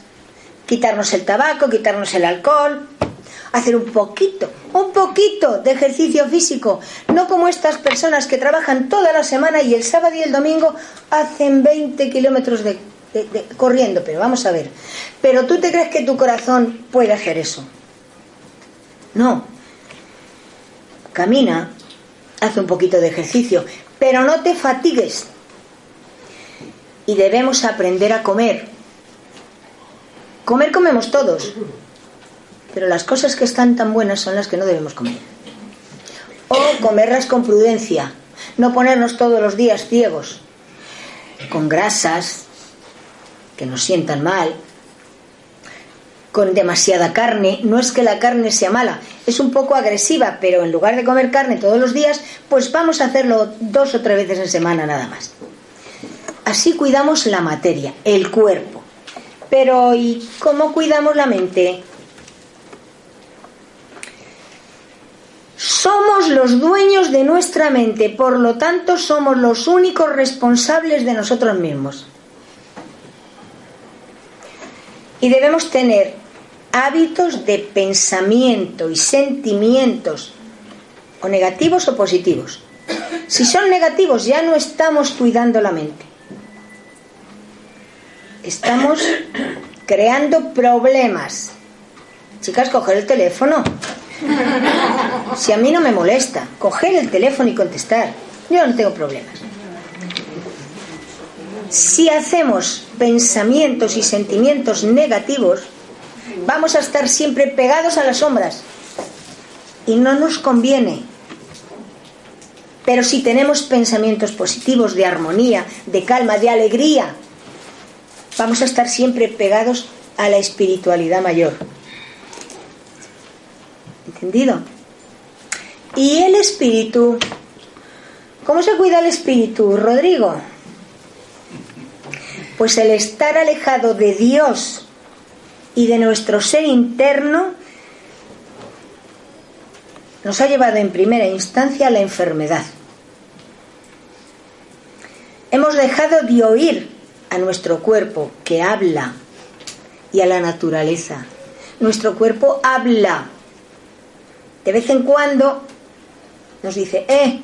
quitarnos el tabaco, quitarnos el alcohol, hacer un poquito, un poquito de ejercicio físico, no como estas personas que trabajan toda la semana y el sábado y el domingo hacen 20 kilómetros de corriendo, pero vamos a ver. Pero tú te crees que tu corazón puede hacer eso. No. Camina, hace un poquito de ejercicio, pero no te fatigues. Y debemos aprender a comer. Comer comemos todos, pero las cosas que están tan buenas son las que no debemos comer. O comerlas con prudencia, no ponernos todos los días ciegos, con grasas, que nos sientan mal, con demasiada carne. No es que la carne sea mala, es un poco agresiva, pero en lugar de comer carne todos los días, pues vamos a hacerlo dos o tres veces en semana nada más. Así cuidamos la materia, el cuerpo. Pero ¿y cómo cuidamos la mente? Somos los dueños de nuestra mente, por lo tanto somos los únicos responsables de nosotros mismos. Y debemos tener hábitos de pensamiento y sentimientos, o negativos o positivos. Si son negativos, ya no estamos cuidando la mente. Estamos creando problemas. Chicas, coger el teléfono. Si a mí no me molesta, coger el teléfono y contestar. Yo no tengo problemas. Si hacemos pensamientos y sentimientos negativos, vamos a estar siempre pegados a las sombras. Y no nos conviene. Pero si tenemos pensamientos positivos de armonía, de calma, de alegría, vamos a estar siempre pegados a la espiritualidad mayor. ¿Entendido? Y el espíritu, ¿cómo se cuida el espíritu, Rodrigo? Pues el estar alejado de Dios y de nuestro ser interno nos ha llevado en primera instancia a la enfermedad. Hemos dejado de oír a nuestro cuerpo que habla y a la naturaleza. Nuestro cuerpo habla. De vez en cuando nos dice, eh,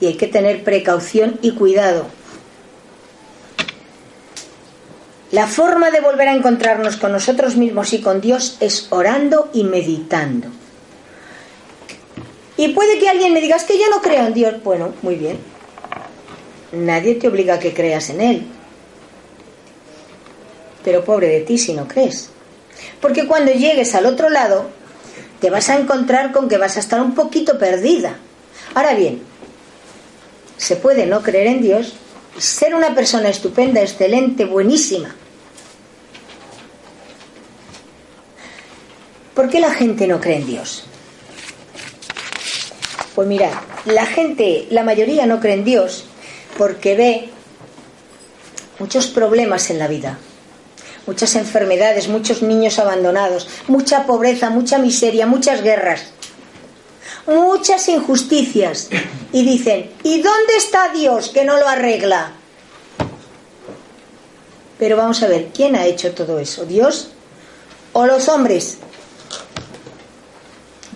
y hay que tener precaución y cuidado La forma de volver a encontrarnos con nosotros mismos y con Dios es orando y meditando. Y puede que alguien me diga, es que yo no creo en Dios. Bueno, muy bien. Nadie te obliga a que creas en Él. Pero pobre de ti si no crees. Porque cuando llegues al otro lado, te vas a encontrar con que vas a estar un poquito perdida. Ahora bien, se puede no creer en Dios, ser una persona estupenda, excelente, buenísima. ¿Por qué la gente no cree en Dios? Pues mira, la gente, la mayoría no cree en Dios porque ve muchos problemas en la vida, muchas enfermedades, muchos niños abandonados, mucha pobreza, mucha miseria, muchas guerras, muchas injusticias. Y dicen, ¿y dónde está Dios que no lo arregla? Pero vamos a ver, ¿quién ha hecho todo eso? ¿Dios o los hombres?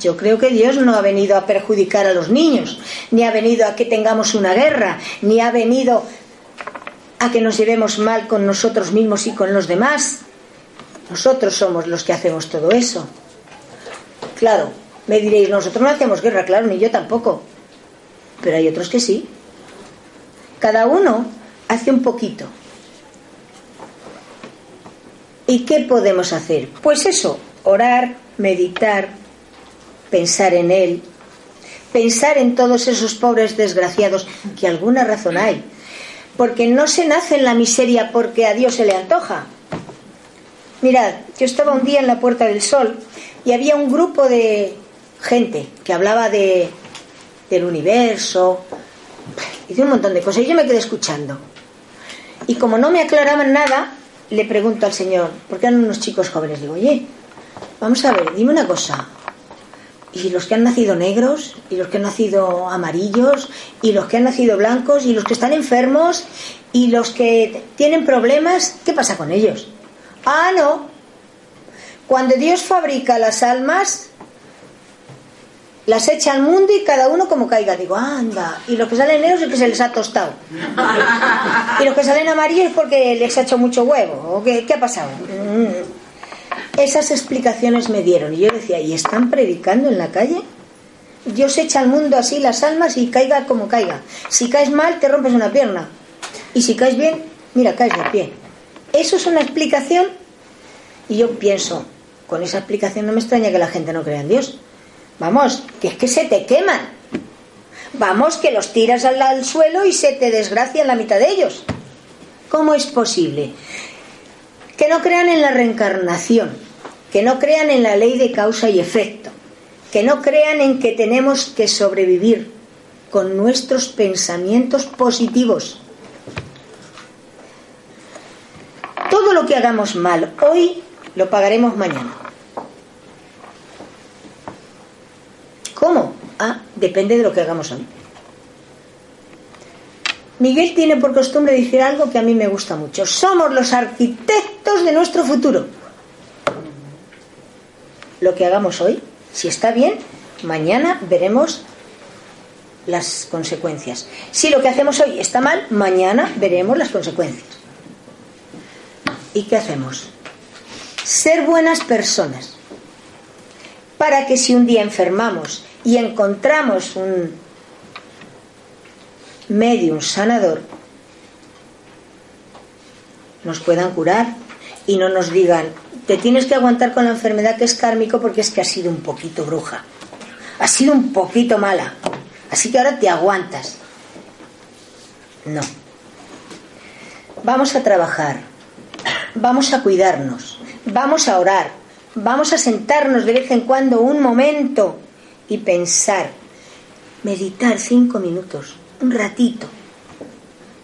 Yo creo que Dios no ha venido a perjudicar a los niños, ni ha venido a que tengamos una guerra, ni ha venido a que nos llevemos mal con nosotros mismos y con los demás. Nosotros somos los que hacemos todo eso. Claro, me diréis, nosotros no hacemos guerra, claro, ni yo tampoco. Pero hay otros que sí. Cada uno hace un poquito. ¿Y qué podemos hacer? Pues eso, orar, meditar, pensar en Él, pensar en todos esos pobres desgraciados, que alguna razón hay, porque no se nace en la miseria porque a Dios se le antoja. Mirad, yo estaba un día en la Puerta del Sol y había un grupo de gente que hablaba de, del universo y de un montón de cosas y yo me quedé escuchando. Y como no me aclaraban nada, le pregunto al Señor, porque eran unos chicos jóvenes, digo, oye, vamos a ver, dime una cosa, y los que han nacido negros, y los que han nacido amarillos, y los que han nacido blancos, y los que están enfermos, y los que tienen problemas, ¿qué pasa con ellos? Ah, no. Cuando Dios fabrica las almas, las echa al mundo y cada uno como caiga. Digo, anda. Y los que salen negros es que se les ha tostado. Y los que salen amarillos es porque les ha hecho mucho huevo. ¿O qué, qué ha pasado? Mm. Esas explicaciones me dieron. Y yo decía, ¿y están predicando en la calle? Dios echa al mundo así las almas y caiga como caiga. Si caes mal, te rompes una pierna. Y si caes bien, mira, caes de pie. Eso es una explicación. Y yo pienso, con esa explicación no me extraña que la gente no crea en Dios. Vamos, que es que se te queman. Vamos, que los tiras al, suelo y se te desgracia la mitad de ellos. ¿Cómo es posible? Que no crean en la reencarnación que no crean en la ley de causa y efecto, que no crean en que tenemos que sobrevivir con nuestros pensamientos positivos. Todo lo que hagamos mal hoy lo pagaremos mañana. ¿Cómo? Ah, depende de lo que hagamos hoy. Miguel tiene por costumbre decir algo que a mí me gusta mucho. Somos los arquitectos de nuestro futuro lo que hagamos hoy. Si está bien, mañana veremos las consecuencias. Si lo que hacemos hoy está mal, mañana veremos las consecuencias. ¿Y qué hacemos? Ser buenas personas. Para que si un día enfermamos y encontramos un medium sanador, nos puedan curar y no nos digan, te tienes que aguantar con la enfermedad que es kármico porque es que has sido un poquito bruja, has sido un poquito mala, así que ahora te aguantas. No. Vamos a trabajar, vamos a cuidarnos, vamos a orar, vamos a sentarnos de vez en cuando un momento y pensar, meditar cinco minutos, un ratito.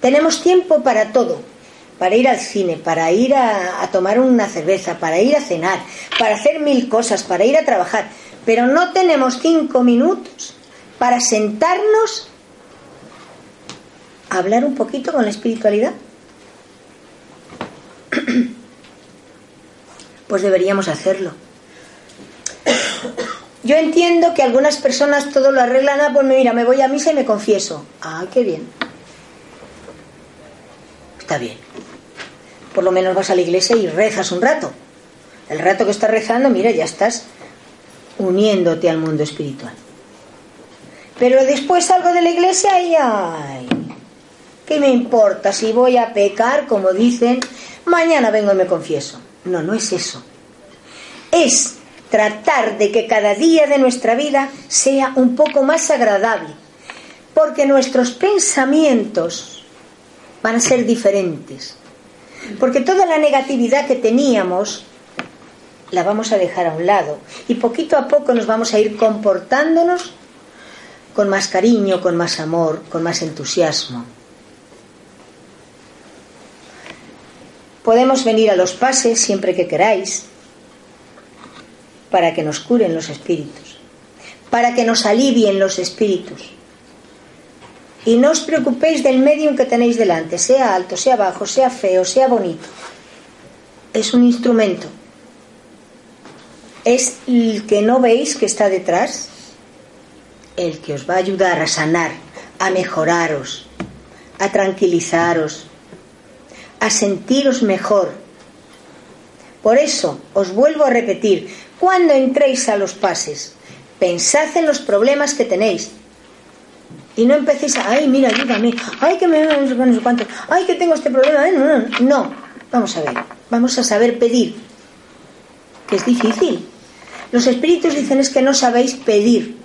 Tenemos tiempo para todo para ir al cine, para ir a, tomar una cerveza, para ir a cenar, para hacer mil cosas, para ir a trabajar, pero no tenemos cinco minutos para sentarnos a hablar un poquito con la espiritualidad. Pues deberíamos hacerlo. Yo entiendo que algunas personas todo lo arreglan, ah, pues mira, me voy a misa y me confieso. Ah, qué bien. Está bien. Por lo menos vas a la iglesia y rezas un rato. El rato que estás rezando, mira, ya estás uniéndote al mundo espiritual. Pero después salgo de la iglesia y ay, ¿qué me importa si voy a pecar, como dicen, mañana vengo y me confieso? No, no es eso. Es tratar de que cada día de nuestra vida sea un poco más agradable, porque nuestros pensamientos van a ser diferentes, porque toda la negatividad que teníamos la vamos a dejar a un lado y poquito a poco nos vamos a ir comportándonos con más cariño, con más amor, con más entusiasmo. Podemos venir a los pases siempre que queráis para que nos curen los espíritus, para que nos alivien los espíritus. Y no os preocupéis del medium que tenéis delante, sea alto, sea bajo, sea feo, sea bonito. Es un instrumento. Es el que no veis que está detrás, el que os va a ayudar a sanar, a mejoraros, a tranquilizaros, a sentiros mejor. Por eso os vuelvo a repetir, cuando entréis a los pases, pensad en los problemas que tenéis. Y no empecéis a, ay, mira, ayúdame, ay, que me no sé cuánto, ay, que tengo este problema. No, no, no, vamos a ver, vamos a saber pedir, que es difícil. Los espíritus dicen es que no sabéis pedir.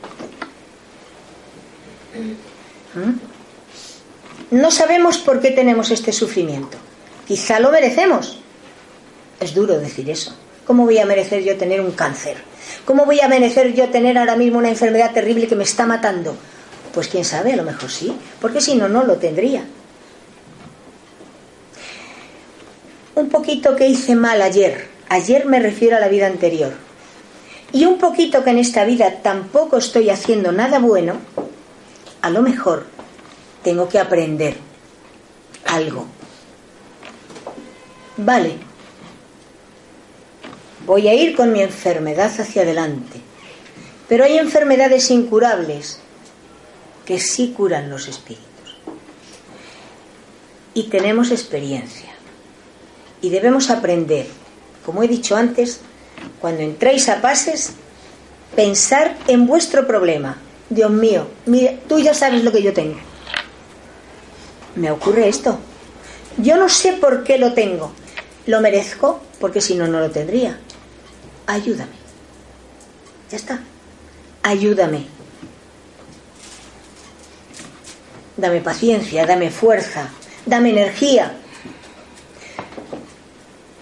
¿Mm? No sabemos por qué tenemos este sufrimiento. Quizá lo merecemos. Es duro decir eso. ¿Cómo voy a merecer yo tener un cáncer? ¿Cómo voy a merecer yo tener ahora mismo una enfermedad terrible que me está matando? Pues quién sabe, a lo mejor sí, porque si no, no lo tendría. Un poquito que hice mal ayer, ayer me refiero a la vida anterior, y un poquito que en esta vida tampoco estoy haciendo nada bueno, a lo mejor tengo que aprender algo. Vale, voy a ir con mi enfermedad hacia adelante, pero hay enfermedades incurables que sí curan los espíritus. Y tenemos experiencia. Y debemos aprender, como he dicho antes, cuando entréis a pases, pensar en vuestro problema, Dios mío, mire, tú ya sabes lo que yo tengo. Me ocurre esto. Yo no sé por qué lo tengo. Lo merezco porque si no, no lo tendría. Ayúdame. Ya está. Ayúdame. Dame paciencia, dame fuerza, dame energía.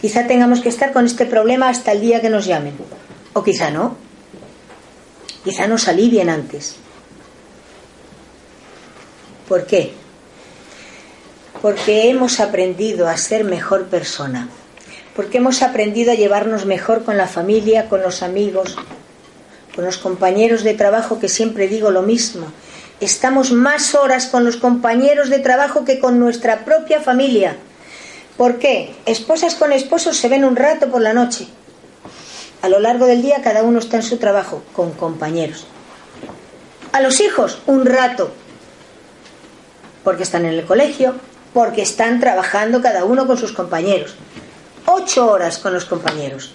Quizá tengamos que estar con este problema hasta el día que nos llamen. O quizá no. Quizá nos alivien antes. ¿Por qué? Porque hemos aprendido a ser mejor persona. Porque hemos aprendido a llevarnos mejor con la familia, con los amigos, con los compañeros de trabajo, que siempre digo lo mismo. Estamos más horas con los compañeros de trabajo que con nuestra propia familia. ¿Por qué? Esposas con esposos se ven un rato por la noche a lo largo del día cada uno está en su trabajo, con compañeros. A los hijos, un rato, porque están en el colegio, porque están trabajando cada uno con sus compañeros. Ocho horas con los compañeros.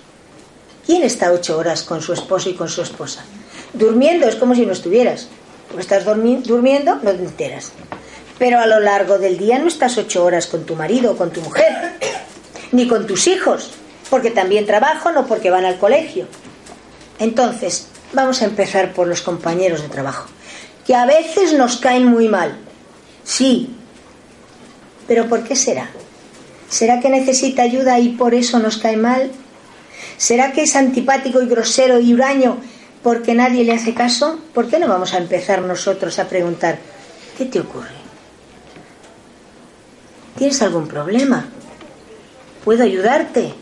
¿Quién está ocho horas con su esposo y con su esposa? Durmiendo es como si no estuvieras. Porque estás durmiendo, no te enteras. Pero a lo largo del día no estás ocho horas con tu marido o con tu mujer, ni con tus hijos porque también trabajan o porque van al colegio. Entonces, vamos a empezar por los compañeros de trabajo, que a veces nos caen muy mal. Sí, pero ¿por qué será? ¿Será que necesita ayuda y por eso nos cae mal? ¿Será que es antipático y grosero y huraño porque nadie le hace caso? ¿Por qué no vamos a empezar nosotros a preguntar, ¿qué te ocurre? ¿Tienes algún problema? ¿Puedo ayudarte?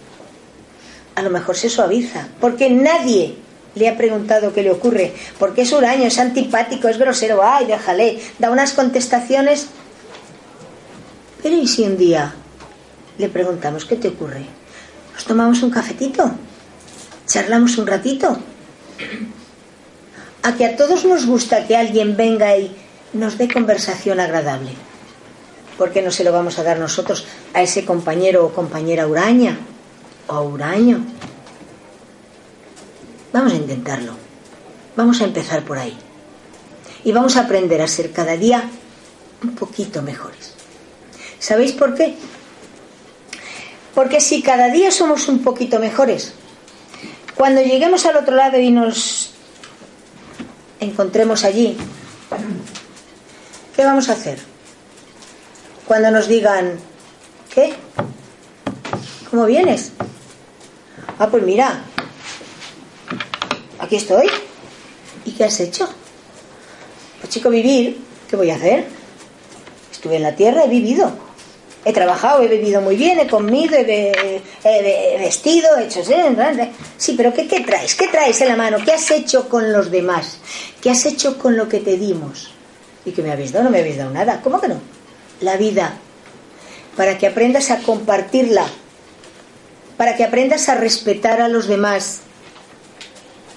a lo mejor se suaviza, porque nadie le ha preguntado qué le ocurre, porque es huraño, es antipático, es grosero, ay, déjale, da unas contestaciones. Pero ¿y si un día le preguntamos qué te ocurre? ¿Nos tomamos un cafetito? ¿Charlamos un ratito? A que a todos nos gusta que alguien venga y nos dé conversación agradable. ¿por qué no se lo vamos a dar nosotros a ese compañero o compañera uraña o uraño? Vamos a intentarlo. Vamos a empezar por ahí. Y vamos a aprender a ser cada día un poquito mejores. ¿Sabéis por qué? Porque si cada día somos un poquito mejores, cuando lleguemos al otro lado y nos encontremos allí, ¿qué vamos a hacer? Cuando nos digan, ¿qué? ¿Cómo vienes? Ah, pues mira, aquí estoy. ¿Y qué has hecho? Pues chico, vivir, ¿qué voy a hacer? Estuve en la tierra, he vivido. He trabajado, he vivido muy bien, he comido, he, vestido, he hecho... Sí, pero ¿qué, ¿qué traes? ¿Qué traes en la mano? ¿Qué has hecho con los demás? ¿Qué has hecho con lo que te dimos? ¿Y que me habéis dado? No me habéis dado nada. ¿Cómo que no? La vida. Para que aprendas a compartirla. Para que aprendas a respetar a los demás.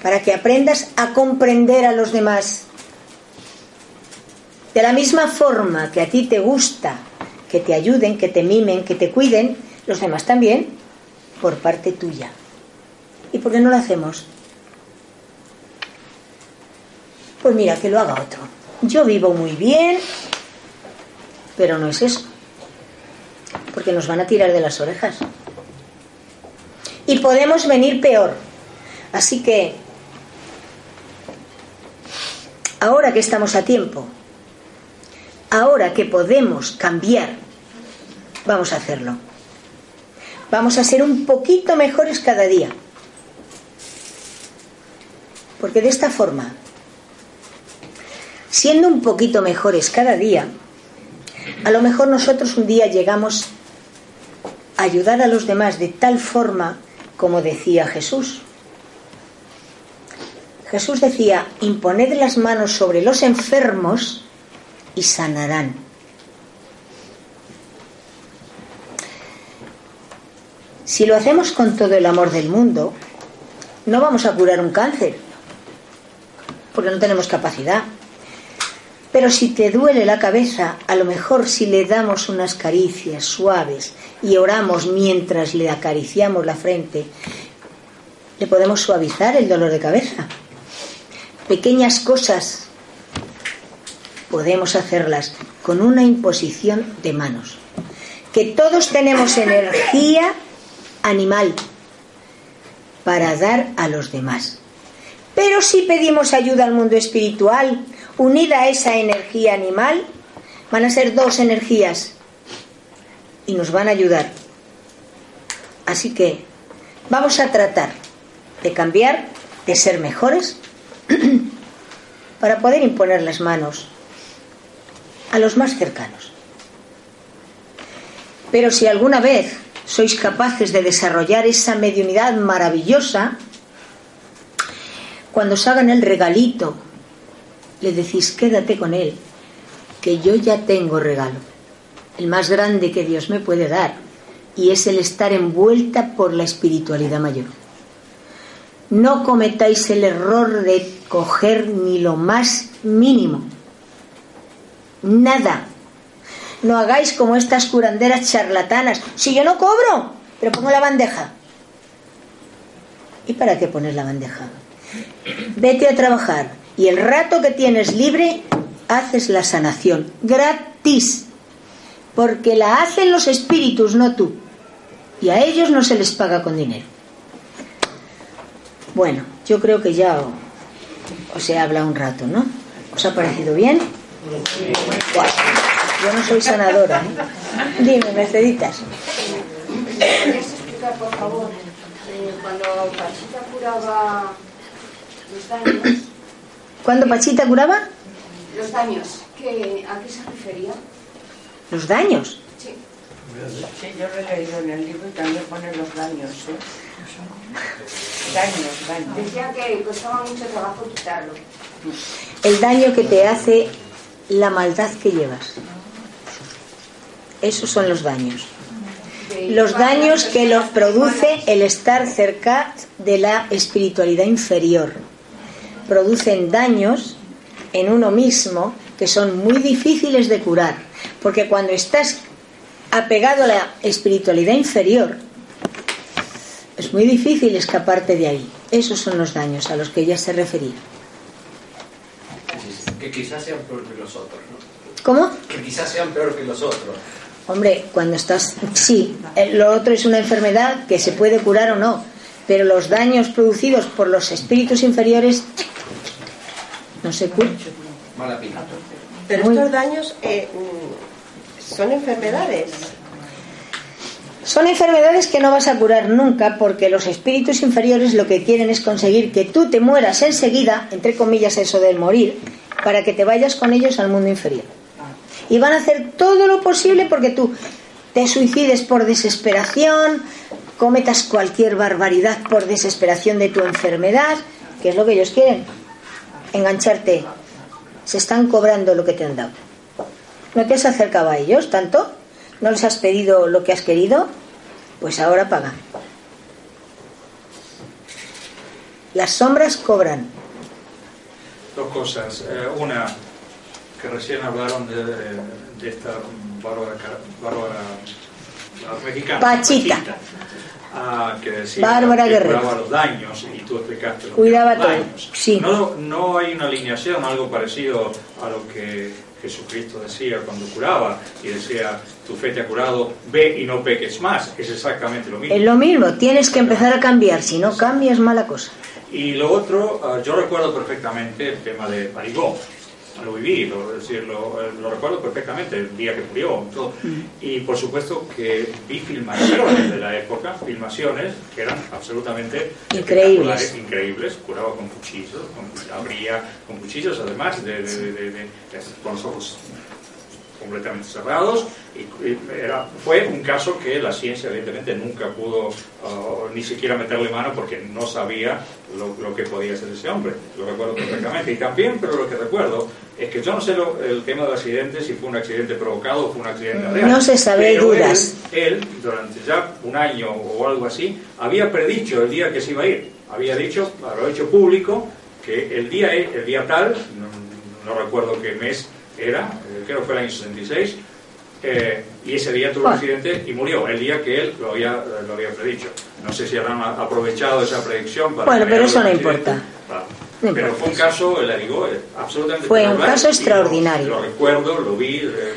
Para que aprendas a comprender a los demás. De la misma forma que a ti te gusta que te ayuden, que te mimen, que te cuiden, los demás también, por parte tuya. ¿Y por qué no lo hacemos? Pues mira, que lo haga otro. Yo vivo muy bien, pero no es eso. Porque nos van a tirar de las orejas. Y podemos venir peor. Así que, ahora que estamos a tiempo, ahora que podemos cambiar vamos a hacerlo. Vamos a ser un poquito mejores cada día. Porque de esta forma, siendo un poquito mejores cada día, a lo mejor nosotros un día llegamos a ayudar a los demás de tal forma como decía Jesús. Jesús decía, imponed las manos sobre los enfermos y sanarán. Si lo hacemos con todo el amor del mundo, no vamos a curar un cáncer, porque no tenemos capacidad. Pero si te duele la cabeza, a lo mejor si le damos unas caricias suaves y oramos mientras le acariciamos la frente, le podemos suavizar el dolor de cabeza. Pequeñas cosas podemos hacerlas con una imposición de manos. Que todos tenemos energía animal para dar a los demás. Pero si pedimos ayuda al mundo espiritual, unida a esa energía animal, van a ser dos energías y nos van a ayudar. Así que vamos a tratar de cambiar, de ser mejores, para poder imponer las manos a los más cercanos. Pero si alguna vez sois capaces de desarrollar esa mediunidad maravillosa, cuando os hagan el regalito, le decís, quédate con él, que yo ya tengo regalo, el más grande que Dios me puede dar, y es el estar envuelta por la espiritualidad mayor. No cometáis el error de coger ni lo más mínimo, nada, no hagáis como estas curanderas charlatanas. Si yo no cobro, pero pongo la bandeja. ¿Y para qué pones la bandeja? Vete a trabajar y el rato que tienes libre haces la sanación gratis. Porque la hacen los espíritus, no tú. Y a ellos no se les paga con dinero. Bueno, yo creo que ya os he hablado un rato, ¿no? ¿Os ha parecido bien? Yo no soy sanadora. ¿eh? Dime, Merceditas. ¿Puedes explicar, por favor, eh, cuando Pachita curaba los daños? ¿Cuándo Pachita curaba? Los daños. ¿qué, ¿A qué se refería? ¿Los daños? Sí. Sí, yo lo he leído en el libro y también pone los daños. ¿eh? Daños, daños. Decía que costaba mucho trabajo quitarlo. El daño que te hace la maldad que llevas. Esos son los daños. Los daños que los produce el estar cerca de la espiritualidad inferior. Producen daños en uno mismo que son muy difíciles de curar, Porque cuando estás apegado a la espiritualidad inferior, es muy difícil escaparte de ahí. Esos son los daños a los que ella se refería. Que quizás sean peor que los otros, ¿no? ¿Cómo? Que quizás sean peor que los otros. Hombre, cuando estás... Sí, eh, lo otro es una enfermedad que se puede curar o no, pero los daños producidos por los espíritus inferiores no se curan. Pero estos daños eh, mm, son enfermedades. Son enfermedades que no vas a curar nunca porque los espíritus inferiores lo que quieren es conseguir que tú te mueras enseguida, entre comillas eso del morir, para que te vayas con ellos al mundo inferior. Y van a hacer todo lo posible porque tú te suicides por desesperación, cometas cualquier barbaridad por desesperación de tu enfermedad, que es lo que ellos quieren, engancharte. Se están cobrando lo que te han dado. ¿No te has acercado a ellos tanto? ¿No les has pedido lo que has querido? Pues ahora paga. Las sombras cobran. Dos cosas. Eh, una, que recién hablaron de, de esta Bárbara, Bárbara la mexicana. Pachita. Ah, que decía Bárbara que Guerrero. curaba los daños y tú explicaste lo Cuidaba todo, los daños. sí. No, no hay una alineación, algo parecido a lo que Jesucristo decía cuando curaba y decía, tu fe te ha curado, ve y no peques más. Es exactamente lo mismo. Es lo mismo, tienes que empezar a cambiar. Si no cambias, mala cosa. Y lo otro, ah, yo recuerdo perfectamente el tema de Parigó. Lo viví, lo, es decir, lo, eh, lo recuerdo perfectamente, el día que murió. todo. Y por supuesto que vi filmaciones de la época, filmaciones que eran absolutamente Increíbles. increíbles. Curaba con cuchillos, con, abría con cuchillos, además de, de- de- de- de- con los ojos completamente cerrados y, y era, fue un caso que la ciencia evidentemente nunca pudo uh, ni siquiera meterle mano porque no sabía lo, lo que podía hacer ese hombre. Lo recuerdo perfectamente. Y también pero lo que recuerdo es que yo no sé lo- el tema del accidente si fue un accidente provocado o fue un accidente real. No se sabe, dudas. él, él, durante ya un año o algo así había predicho el día que se iba a ir. Había dicho, lo hecho público que el día, el día tal no, no recuerdo qué mes era, eh, creo que fue el año 66, eh, y ese día tuvo un accidente y murió, el día que él lo había, lo había predicho. No sé si habrán aprovechado esa predicción para... Bueno, pero eso no importa. No pero fue un caso, le digo, eh, absolutamente... Fue un caso lo- extraordinario. Lo, recuerdo, lo vi... eh,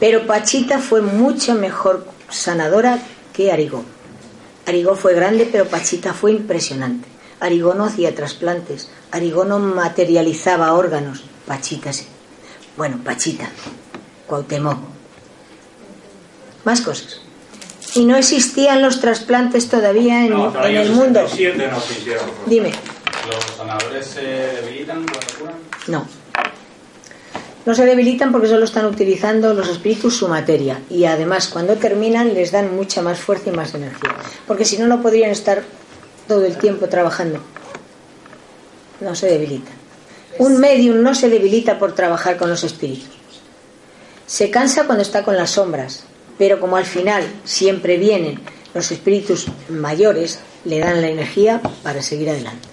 Pero Pachita fue mucho mejor sanadora que Arigó. Arigó fue grande, pero Pachita fue impresionante. Arigó no hacía trasplantes, Arigó no materializaba órganos, Pachita sí. Bueno, Pachita, Cuauhtémoc. Más cosas. Y no existían los trasplantes todavía en, no, el mundo. 67 no hicieron. Dime, ¿Los sanadores se debilitan cuando curan? no. No se debilitan porque solo están utilizando los espíritus su materia y además cuando terminan les dan mucha más fuerza y más energía. Porque si no, no podrían estar todo el tiempo trabajando. No se debilitan. Un medium no se debilita por trabajar con los espíritus. Se cansa cuando está con las sombras, pero como al final siempre vienen los espíritus mayores, le dan la energía para seguir adelante.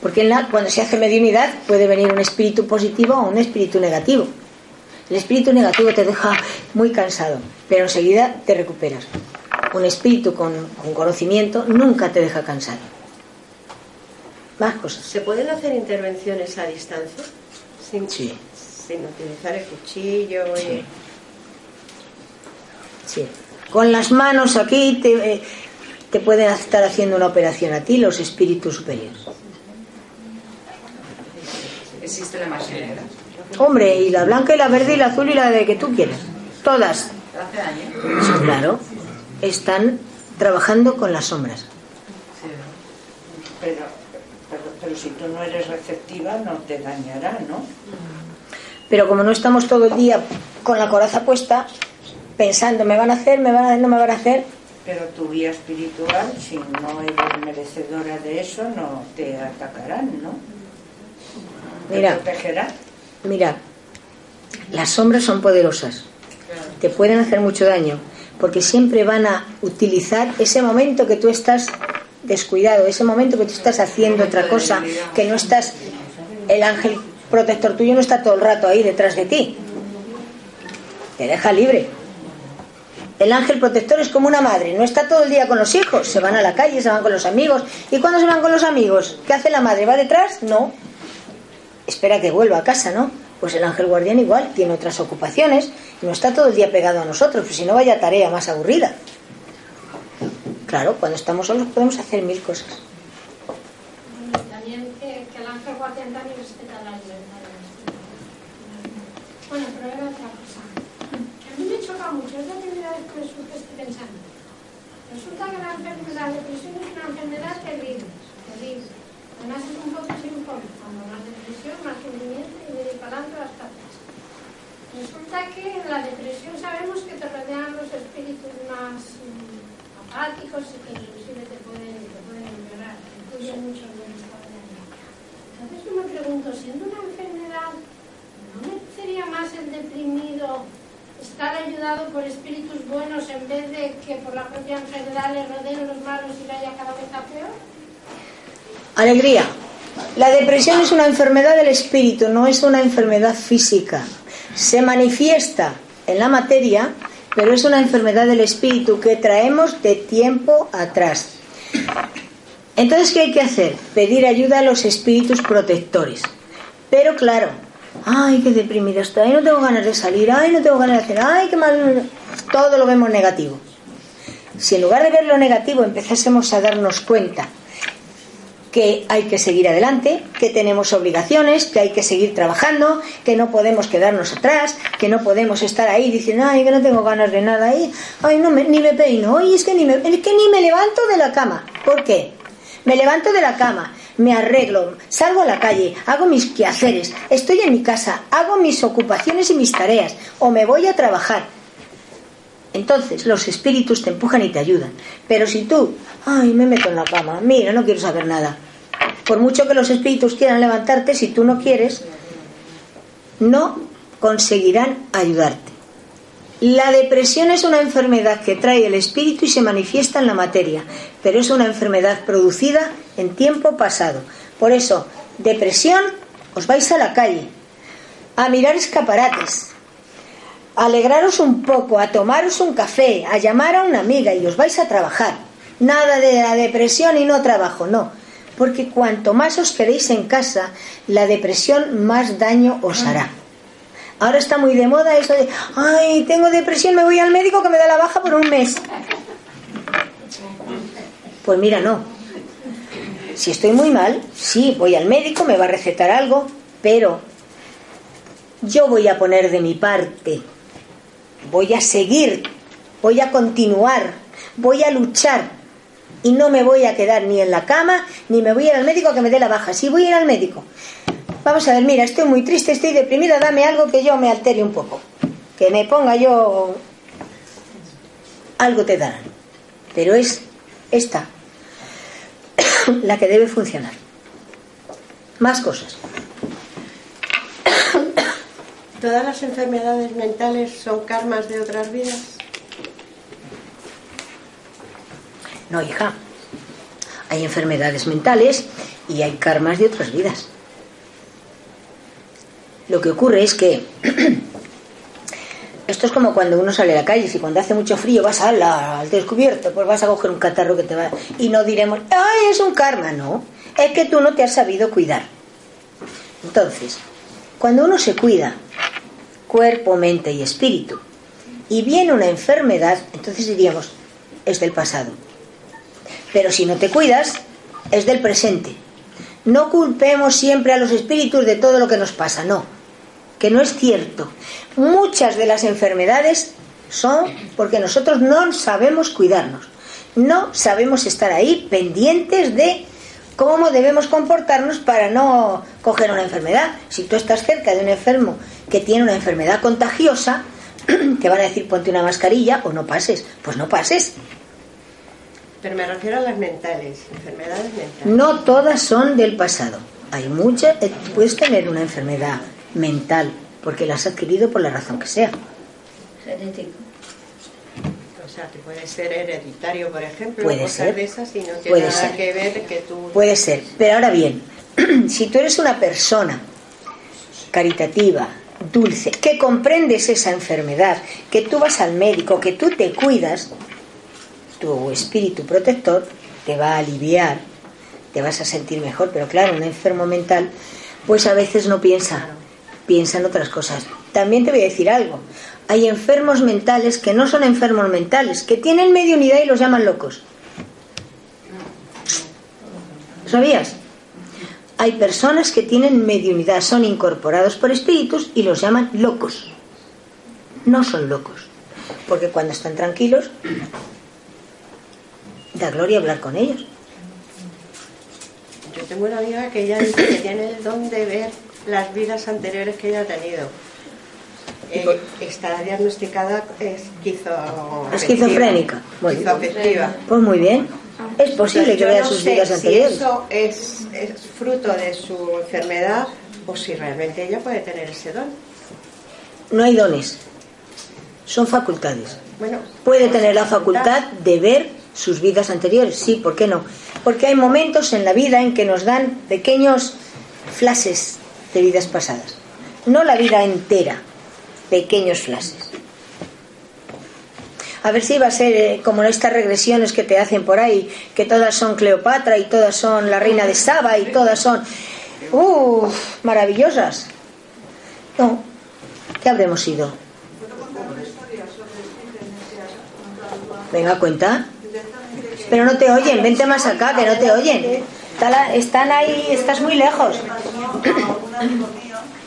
Porque en la- cuando se hace mediunidad puede venir un espíritu positivo o un espíritu negativo. El espíritu negativo te deja muy cansado, pero enseguida te recuperas. Un espíritu con, con conocimiento nunca te deja cansado. Más cosas. ¿Se pueden hacer intervenciones a distancia? Sin, Sí. sin utilizar el cuchillo. y- Sí. Con las manos aquí te, eh, te pueden estar haciendo una operación a ti los espíritus superiores. Existe la maquinera. Hombre, y la blanca y la verde y la azul y la de que tú quieras. Todas. Hace años. Sí, claro. Están trabajando con las sombras. Pero, pero, si tú no eres receptiva, no te dañará, ¿no? Pero como no estamos todo el día con la coraza puesta, pensando, me van a hacer, me van a no me van a hacer, Pero tu guía espiritual, si no eres merecedora de eso, no te atacarán, ¿no? Te Mira. protegerán. mira, las sombras son poderosas. Te pueden hacer mucho daño, porque siempre van a utilizar ese momento que tú estás descuidado, ese momento que tú estás haciendo otra cosa, que no estás, el ángel protector tuyo no está todo el rato ahí detrás de ti. te deja libre. El ángel protector es como una madre, no está todo el día con los hijos, se van a la calle, se van con los amigos. ¿Y cuándo se van con los amigos? ¿Qué hace la madre? ¿Va detrás? No. Espera que vuelva a casa, ¿no? Pues el ángel guardián igual tiene otras ocupaciones y no está todo el día pegado a nosotros, pues si no vaya tarea más aburrida. Claro, cuando estamos solos podemos hacer mil cosas. También que, que el ángel guardián también respeta la libertad del espíritu. Bueno, pero era otra cosa. A mí me choca mucho, es la primera vez que surge este pensamiento. Resulta que la, enfer- la depresión es una enfermedad terrible, terrible. Además es un poco sin fondo. Cuando más depresión, más hundimiento y de adelante las patas. Resulta que en la depresión sabemos que te rodean los espíritus más apáticos y que inclusive te pueden, te pueden empeorar, incluyen mucho en el estado de. Entonces yo me pregunto, siendo una enfermedad, ¿no sería más el deprimido estar ayudado por espíritus buenos en vez de que por la propia enfermedad le rodeen los malos y vaya cada vez a peor? Alegría. La depresión es una enfermedad del espíritu, no es una enfermedad física. Se manifiesta en la materia, pero es una enfermedad del espíritu que traemos de tiempo atrás. Entonces, ¿qué hay que hacer? Pedir ayuda a los espíritus protectores. Pero claro, ay, qué deprimida estoy, ay, no tengo ganas de salir, ay, no tengo ganas de hacer, ay, qué mal. Todo lo vemos negativo. Si en lugar de ver lo negativo empezásemos a darnos cuenta que hay que seguir adelante, que tenemos obligaciones, que hay que seguir trabajando, que no podemos quedarnos atrás, que no podemos estar ahí diciendo, ay, que no tengo ganas de nada, ay, ay no me- ni me peino, ay, es que ni me levanto de la cama. ¿Por qué? Me levanto de la cama, me arreglo, salgo a la calle, hago mis quehaceres, estoy en mi casa, hago mis ocupaciones y mis tareas, o me voy a trabajar. Entonces los espíritus te empujan y te ayudan. Pero si tú, ay, me meto en la cama, mira, no quiero saber nada. Por mucho que los espíritus quieran levantarte, si tú no quieres, no conseguirán ayudarte. La depresión es una enfermedad que trae el espíritu y se manifiesta en la materia, pero es una enfermedad producida en tiempo pasado. Por eso, depresión, os vais a la calle a mirar escaparates, a alegraros un poco, a tomaros un café, a llamar a una amiga y os vais a trabajar. Nada de la depresión y no trabajo, no. Porque cuanto más os queréis en casa, la depresión más daño os hará. Ahora está muy de moda eso de, ay, tengo depresión, me voy al médico que me da la baja por un mes. Pues mira, no. Si estoy muy mal, sí, voy al médico, me va a recetar algo, pero yo voy a poner de mi parte, voy a seguir, voy a continuar, voy a luchar y no me voy a quedar ni en la cama ni me voy a ir al médico a que me dé la baja. Sí, voy a ir al médico. Vamos a ver, mira, estoy muy triste, estoy deprimida, dame algo que yo me altere un poco, que me ponga yo... Algo te darán, pero es esta la que debe funcionar. Más cosas. ¿Todas las enfermedades mentales son karmas de otras vidas? No, hija. Hay enfermedades mentales y hay karmas de otras vidas. Lo que ocurre es que esto es como cuando uno sale a la calle, si cuando hace mucho frío vas a la- al descubierto, pues vas a coger un catarro que te va y no diremos, "Ay, es un karma", no. Es que tú no te has sabido cuidar. Entonces, cuando uno se cuida, cuerpo, mente y espíritu, y viene una enfermedad, entonces diríamos, es del pasado. Pero si no te cuidas, es del presente. No culpemos siempre a los espíritus de todo lo que nos pasa, no. Que no es cierto. Muchas de las enfermedades son porque nosotros no sabemos cuidarnos. No sabemos estar ahí pendientes de cómo debemos comportarnos para no coger una enfermedad. Si tú estás cerca de un enfermo que tiene una enfermedad contagiosa, te van a decir ponte una mascarilla o no pases. Pues no pases. Pero me refiero a las mentales, enfermedades mentales. No todas son del pasado. Hay muchas, eh, puedes tener una enfermedad mental porque la has adquirido por la razón que sea. Genético. O sea, que puede ser hereditario, por ejemplo, Puede cosas ser. de esas y no tiene Puede nada ser. que ver que tú... Puede ser. Pero ahora bien, si tú eres una persona caritativa, dulce, que comprendes esa enfermedad, que tú vas al médico, que tú te cuidas, tu espíritu protector te va a aliviar, te vas a sentir mejor, pero claro, un enfermo mental pues a veces no piensa, piensa en otras cosas. También te voy a decir algo, hay enfermos mentales que no son enfermos mentales, que tienen medio unidad y los llaman locos. ¿Sabías? Hay personas que tienen mediunidad, son incorporados por espíritus y los llaman locos. No son locos, porque cuando están tranquilos, gloria hablar con ellos. Yo tengo una amiga que ella dice que tiene el don de ver las vidas anteriores que ella ha tenido. Eh, está diagnosticada esquizo... esquizofrénica. Pues muy bien. Es posible Entonces, que vea no sus sé vidas si anteriores. eso es, es fruto de su enfermedad o si realmente ella puede tener ese don. No hay dones, son facultades. Bueno, Puede tener la facultad de ver sus vidas anteriores, sí, ¿por qué no? Porque hay momentos en la vida en que nos dan pequeños flashes de vidas pasadas. No la vida entera, pequeños flashes. A ver si va a ser eh, como estas regresiones que te hacen por ahí, que todas son Cleopatra y todas son la reina de Saba y todas son, uff, maravillosas. No, ¿qué habremos sido? Venga, cuenta. Pero no te oyen, vente más acá, que no te oyen. Están ahí, estás muy lejos.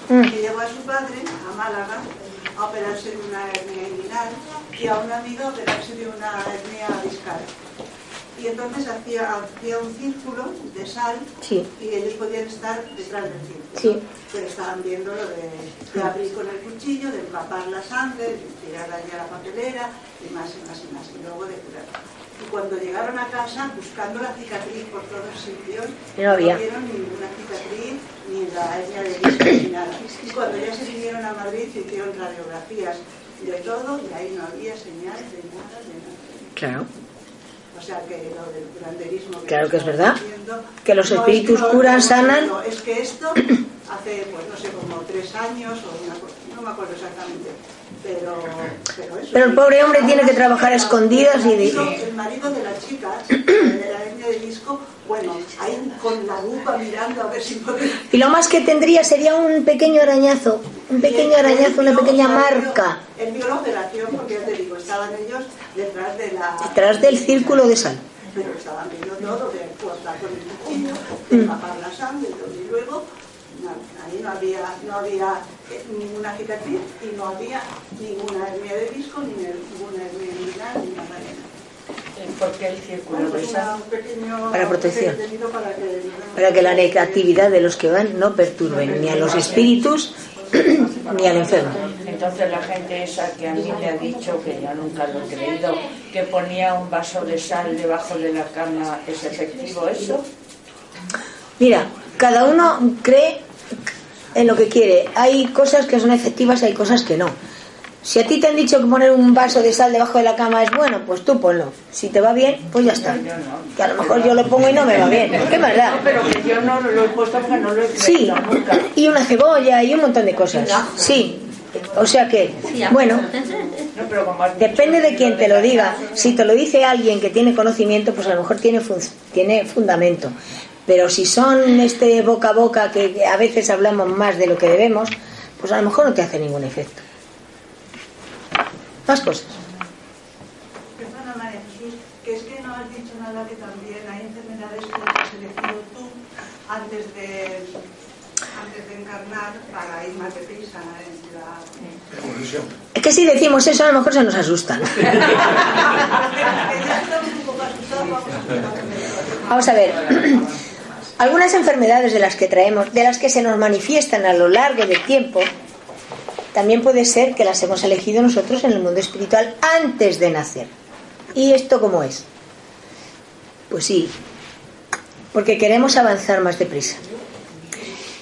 Mm. que llevó a su padre a Málaga a operarse de una hernia inguinal y a un amigo a operarse de una hernia discal. Y entonces hacía, hacía un círculo de sal Sí. y ellos podían estar detrás del círculo. Sí. Pero estaban viendo lo de, de abrir con el cuchillo, de empapar la sangre, de tirar allí a la papelera y más y más y más. Y luego de curar. Y cuando llegaron a casa, buscando la cicatriz por todos sitios, No había. vieron ninguna cicatriz, ni la hernia de disco, ni nada. Y cuando ya se vinieron a Madrid, se hicieron radiografías de todo y ahí no había señales de nada, de nada. Claro. O sea que lo del curanderismo que Claro que es verdad. Que los no es espíritus curan, sanan. no, es que esto hace, pues no sé, como tres años o una no me acuerdo exactamente. Pero, pero, eso, Pero el pobre hombre tiene que trabajar a escondidas y de- el marido de la chica, de la hernia de disco, bueno, ahí con la lupa mirando a ver si podía Y lo más que tendría sería un pequeño arañazo, un pequeño arañazo, una pequeña marca Él vio la operación porque ya te digo, estaban ellos detrás de la. detrás del círculo de sal. Pero estaban viendo todo, de cortar con el cuchillo, de empapar la sangre y luego, ahí no había, no había ninguna cicatriz y no había ninguna hernia de disco, ni ninguna hernia inguinal, ni nada de nada. ¿Por qué el círculo pues sal? una- un pequeño Para protección. para que, Para que la negatividad de los que van no perturben ni a los espíritus ni al enfermo. Entonces la gente esa que a mí me ha dicho, que yo nunca lo he creído, que ponía un vaso de sal debajo de la cama, ¿es efectivo eso? Mira, cada uno cree en lo que quiere. Hay cosas que son efectivas, hay cosas que no. Si a ti te han dicho que poner un vaso de sal debajo de la cama es bueno, pues tú ponlo. Si te va bien, pues ya está. Que a lo mejor yo lo pongo y no me va bien. ¿Qué más da? No, pero que yo no lo he puesto porque no lo he Sí, y una cebolla y un montón de cosas. Sí, o sea que, bueno, depende de quien te lo diga. Si te lo dice alguien que tiene conocimiento, pues a lo mejor tiene, fun- tiene fundamento. Pero si son este boca a boca que a veces hablamos más de lo que debemos, pues a lo mejor no te hace ningún efecto. Más cosas. Perdona, María Jesús, que es que no has dicho nada que también hay enfermedades que has elegido tú antes de, antes de encarnar para ir más deprisa en la... Es que si decimos eso, a lo mejor se nos asustan. Vamos a ver. Algunas enfermedades de las que traemos, de las que se nos manifiestan a lo largo del tiempo, también puede ser que las hemos elegido nosotros en el mundo espiritual antes de nacer. ¿Y esto cómo es? Pues sí, porque queremos avanzar más deprisa.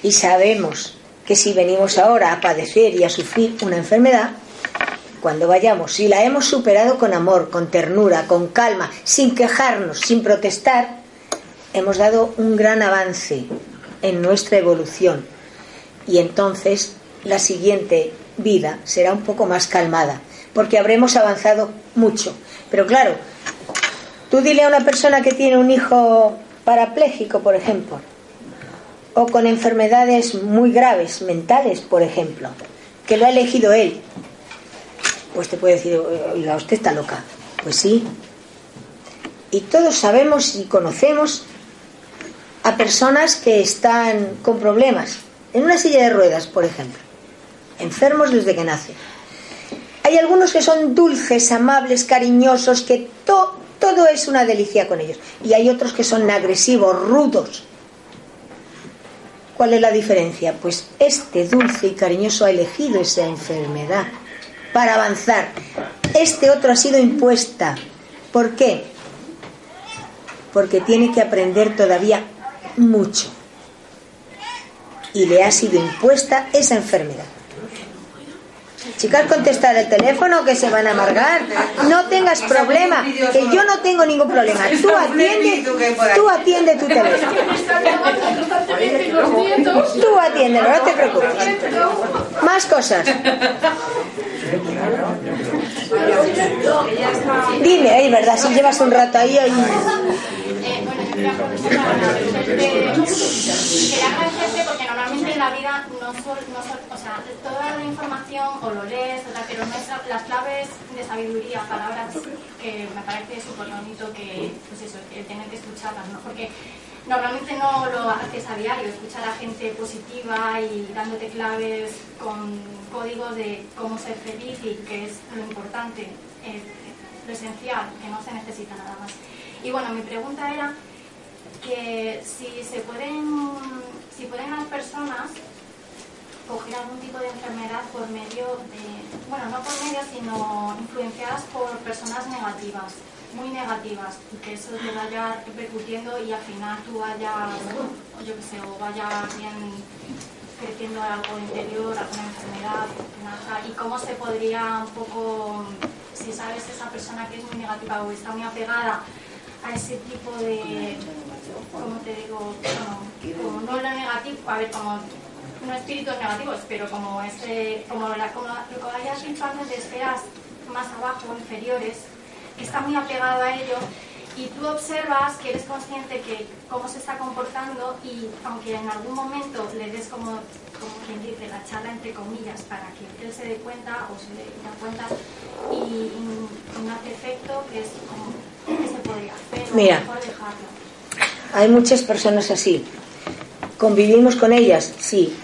Y sabemos que si venimos ahora a padecer y a sufrir una enfermedad, cuando vayamos, si la hemos superado con amor, con ternura, con calma, sin quejarnos, sin protestar, hemos dado un gran avance en nuestra evolución. Y entonces la siguiente vida será un poco más calmada, porque habremos avanzado mucho. Pero claro, tú dile a una persona que tiene un hijo parapléjico, por ejemplo, o con enfermedades muy graves, mentales, por ejemplo, que lo ha elegido él, pues te puede decir, oiga, usted está loca. Pues sí. Y todos sabemos y conocemos a personas que están con problemas, en una silla de ruedas, por ejemplo, enfermos desde que nacen. Hay algunos que son dulces, amables, cariñosos, que todo es una delicia con ellos. Y hay otros que son agresivos, rudos. ¿Cuál es la diferencia? Pues este dulce y cariñoso ha elegido esa enfermedad para avanzar. Este otro ha sido impuesta. ¿Por qué? Porque tiene que aprender todavía mucho. Y le ha sido impuesta esa enfermedad. Chicas, contestar el teléfono que se van a amargar. No tengas problema, que yo no tengo ningún problema. Tú atiende, tú atiende tu teléfono. Tú atiéndelo, no te preocupes. Más cosas. Dime, es verdad, si llevas un rato ahí, ahí quería agradecerte porque normalmente en la vida no, sol, no o sea, toda la información o lo lees, pero no es las claves de sabiduría, palabras que me parece súper bonito que, pues eso, que tener que escucharlas, ¿no? Porque normalmente no lo haces a diario, escuchar a gente positiva y dándote claves con códigos de cómo ser feliz y que es lo importante, eh, lo esencial, que no se necesita nada más. Y bueno, mi pregunta era que si se pueden, si pueden las personas coger algún tipo de enfermedad por medio de, bueno, no por medio, sino influenciadas por personas negativas, muy negativas, y que eso te vaya repercutiendo y al final tú vayas, yo qué sé, o vaya bien creciendo algo interior, alguna enfermedad, y cómo se podría un poco, si sabes esa persona que es muy negativa o está muy apegada a ese tipo de, como te digo, como, no lo negativo, a ver, como no espíritus negativos, pero como ese, como, la, como, como hay de esferas más abajo, inferiores, está muy apegado a ello, y tú observas que eres consciente que cómo se está comportando y aunque en algún momento le des como, como quien dice la charla entre comillas para que él se dé cuenta o se dé cuenta y, no hace efecto que es como Mira, hay muchas personas así. ¿Convivimos con ellas? Sí.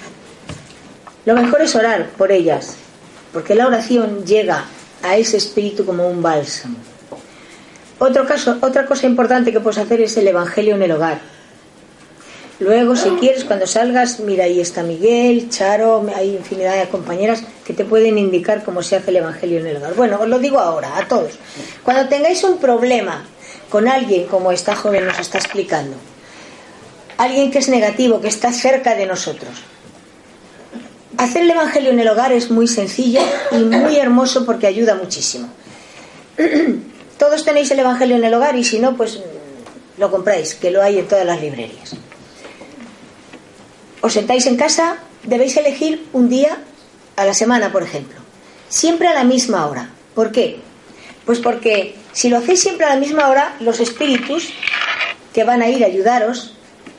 Lo mejor es orar por ellas, porque la oración llega a ese espíritu como un bálsamo. Otro caso, otra cosa importante que puedes hacer es el Evangelio en el hogar. Luego, si quieres, cuando salgas, mira, ahí está Miguel, Charo, hay infinidad de compañeras que te pueden indicar cómo se hace el Evangelio en el hogar. Bueno, os lo digo ahora, a todos. Cuando tengáis un problema con alguien como esta joven nos está explicando. Alguien que es negativo, que está cerca de nosotros. Hacer el Evangelio en el hogar es muy sencillo y muy hermoso porque ayuda muchísimo. Todos tenéis el Evangelio en el hogar y si no, pues lo compráis, que lo hay en todas las librerías. Os sentáis en casa, debéis elegir un día a la semana, por ejemplo. Siempre a la misma hora. ¿Por qué? Pues porque si lo hacéis siempre a la misma hora, los espíritus que van a ir a ayudaros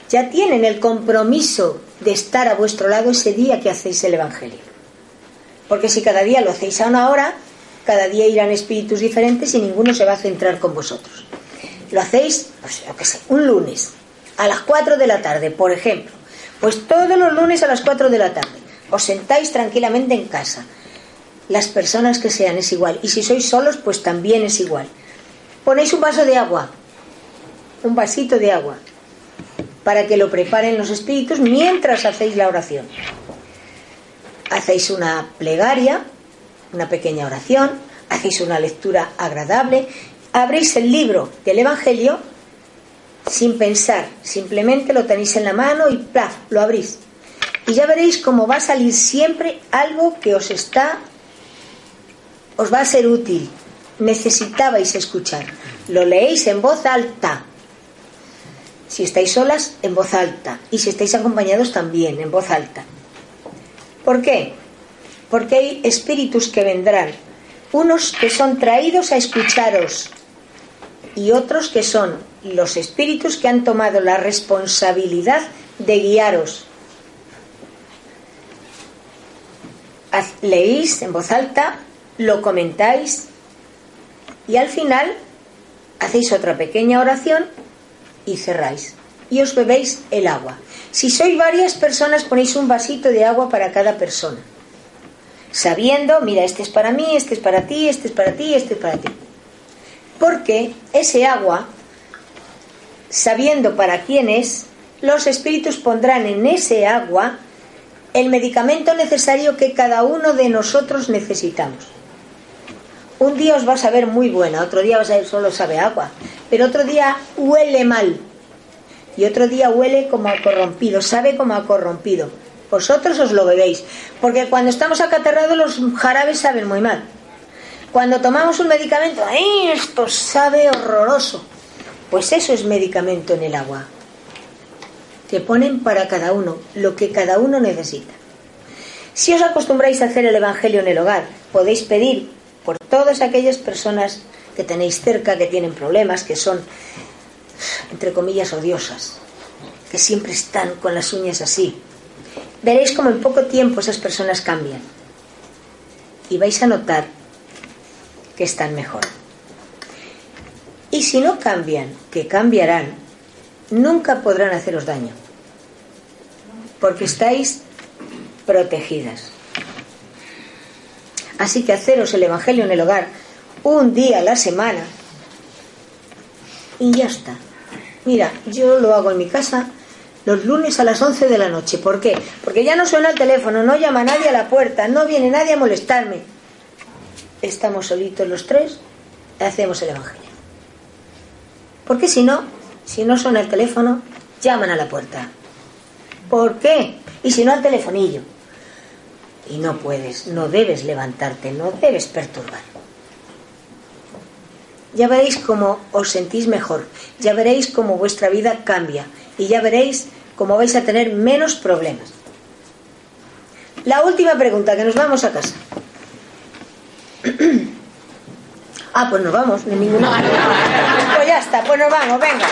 ya tienen el compromiso de estar a vuestro lado ese día que hacéis el Evangelio. Porque si cada día lo hacéis a una hora, cada día irán espíritus diferentes y ninguno se va a centrar con vosotros. Lo hacéis, pues yo qué sé, un lunes, a las 4 de la tarde, por ejemplo. Pues todos los lunes a las 4 de la tarde. Os sentáis tranquilamente en casa. Las personas que sean es igual. Y si sois solos, pues también es igual ponéis un vaso de agua, un vasito de agua, para que lo preparen los espíritus mientras hacéis la oración. Hacéis una plegaria, una pequeña oración, hacéis una lectura agradable, abrís el libro del Evangelio sin pensar, simplemente lo tenéis en la mano y ¡plaf! lo abrís. Y ya veréis cómo va a salir siempre algo que os está, os va a ser útil, necesitabais escuchar. Lo leéis en voz alta. Si estáis solas, en voz alta. Y si estáis acompañados, también en voz alta. ¿Por qué? porque hay espíritus que vendrán, unos que son traídos a escucharos y otros que son los espíritus que han tomado la responsabilidad de guiaros. Leéis en voz alta, lo comentáis y al final hacéis otra pequeña oración y cerráis. Y os bebéis el agua. Si sois varias personas, ponéis un vasito de agua para cada persona. Sabiendo, mira, este es para mí, este es para ti, este es para ti, este es para ti. Porque ese agua, sabiendo para quién es, los espíritus pondrán en ese agua el medicamento necesario que cada uno de nosotros necesitamos. Un día os va a saber muy buena, otro día vas a ver solo sabe agua, pero otro día huele mal y otro día huele como a corrompido, sabe como a corrompido. Vosotros os lo bebéis, porque cuando estamos acatarrados los jarabes saben muy mal. Cuando tomamos un medicamento, ¡ay, esto sabe horroroso! Pues eso es medicamento en el agua. Que ponen para cada uno lo que cada uno necesita. Si os acostumbráis a hacer el Evangelio en el hogar, podéis pedir por todas aquellas personas que tenéis cerca, que tienen problemas, que son, entre comillas, odiosas, que siempre están con las uñas así. Veréis como en poco tiempo esas personas cambian y vais a notar que están mejor. Y si no cambian, que cambiarán, nunca podrán haceros daño, porque estáis protegidas. Así que haceros el Evangelio en el hogar un día a la semana y ya está. Mira, yo lo hago en mi casa los lunes a las 11 de la noche. ¿Por qué? Porque ya no suena el teléfono, no llama nadie a la puerta, no viene nadie a molestarme. Estamos solitos los tres, hacemos el Evangelio. Porque si no, si no suena el teléfono, llaman a la puerta. ¿Por qué? Y si no al telefonillo y no puedes, no debes levantarte, no debes perturbar. Ya veréis cómo os sentís mejor, ya veréis cómo vuestra vida cambia y ya veréis cómo vais a tener menos problemas. La última pregunta, que nos vamos a casa. Ah, pues nos vamos, ni ninguna. pues ya está, pues nos vamos, venga.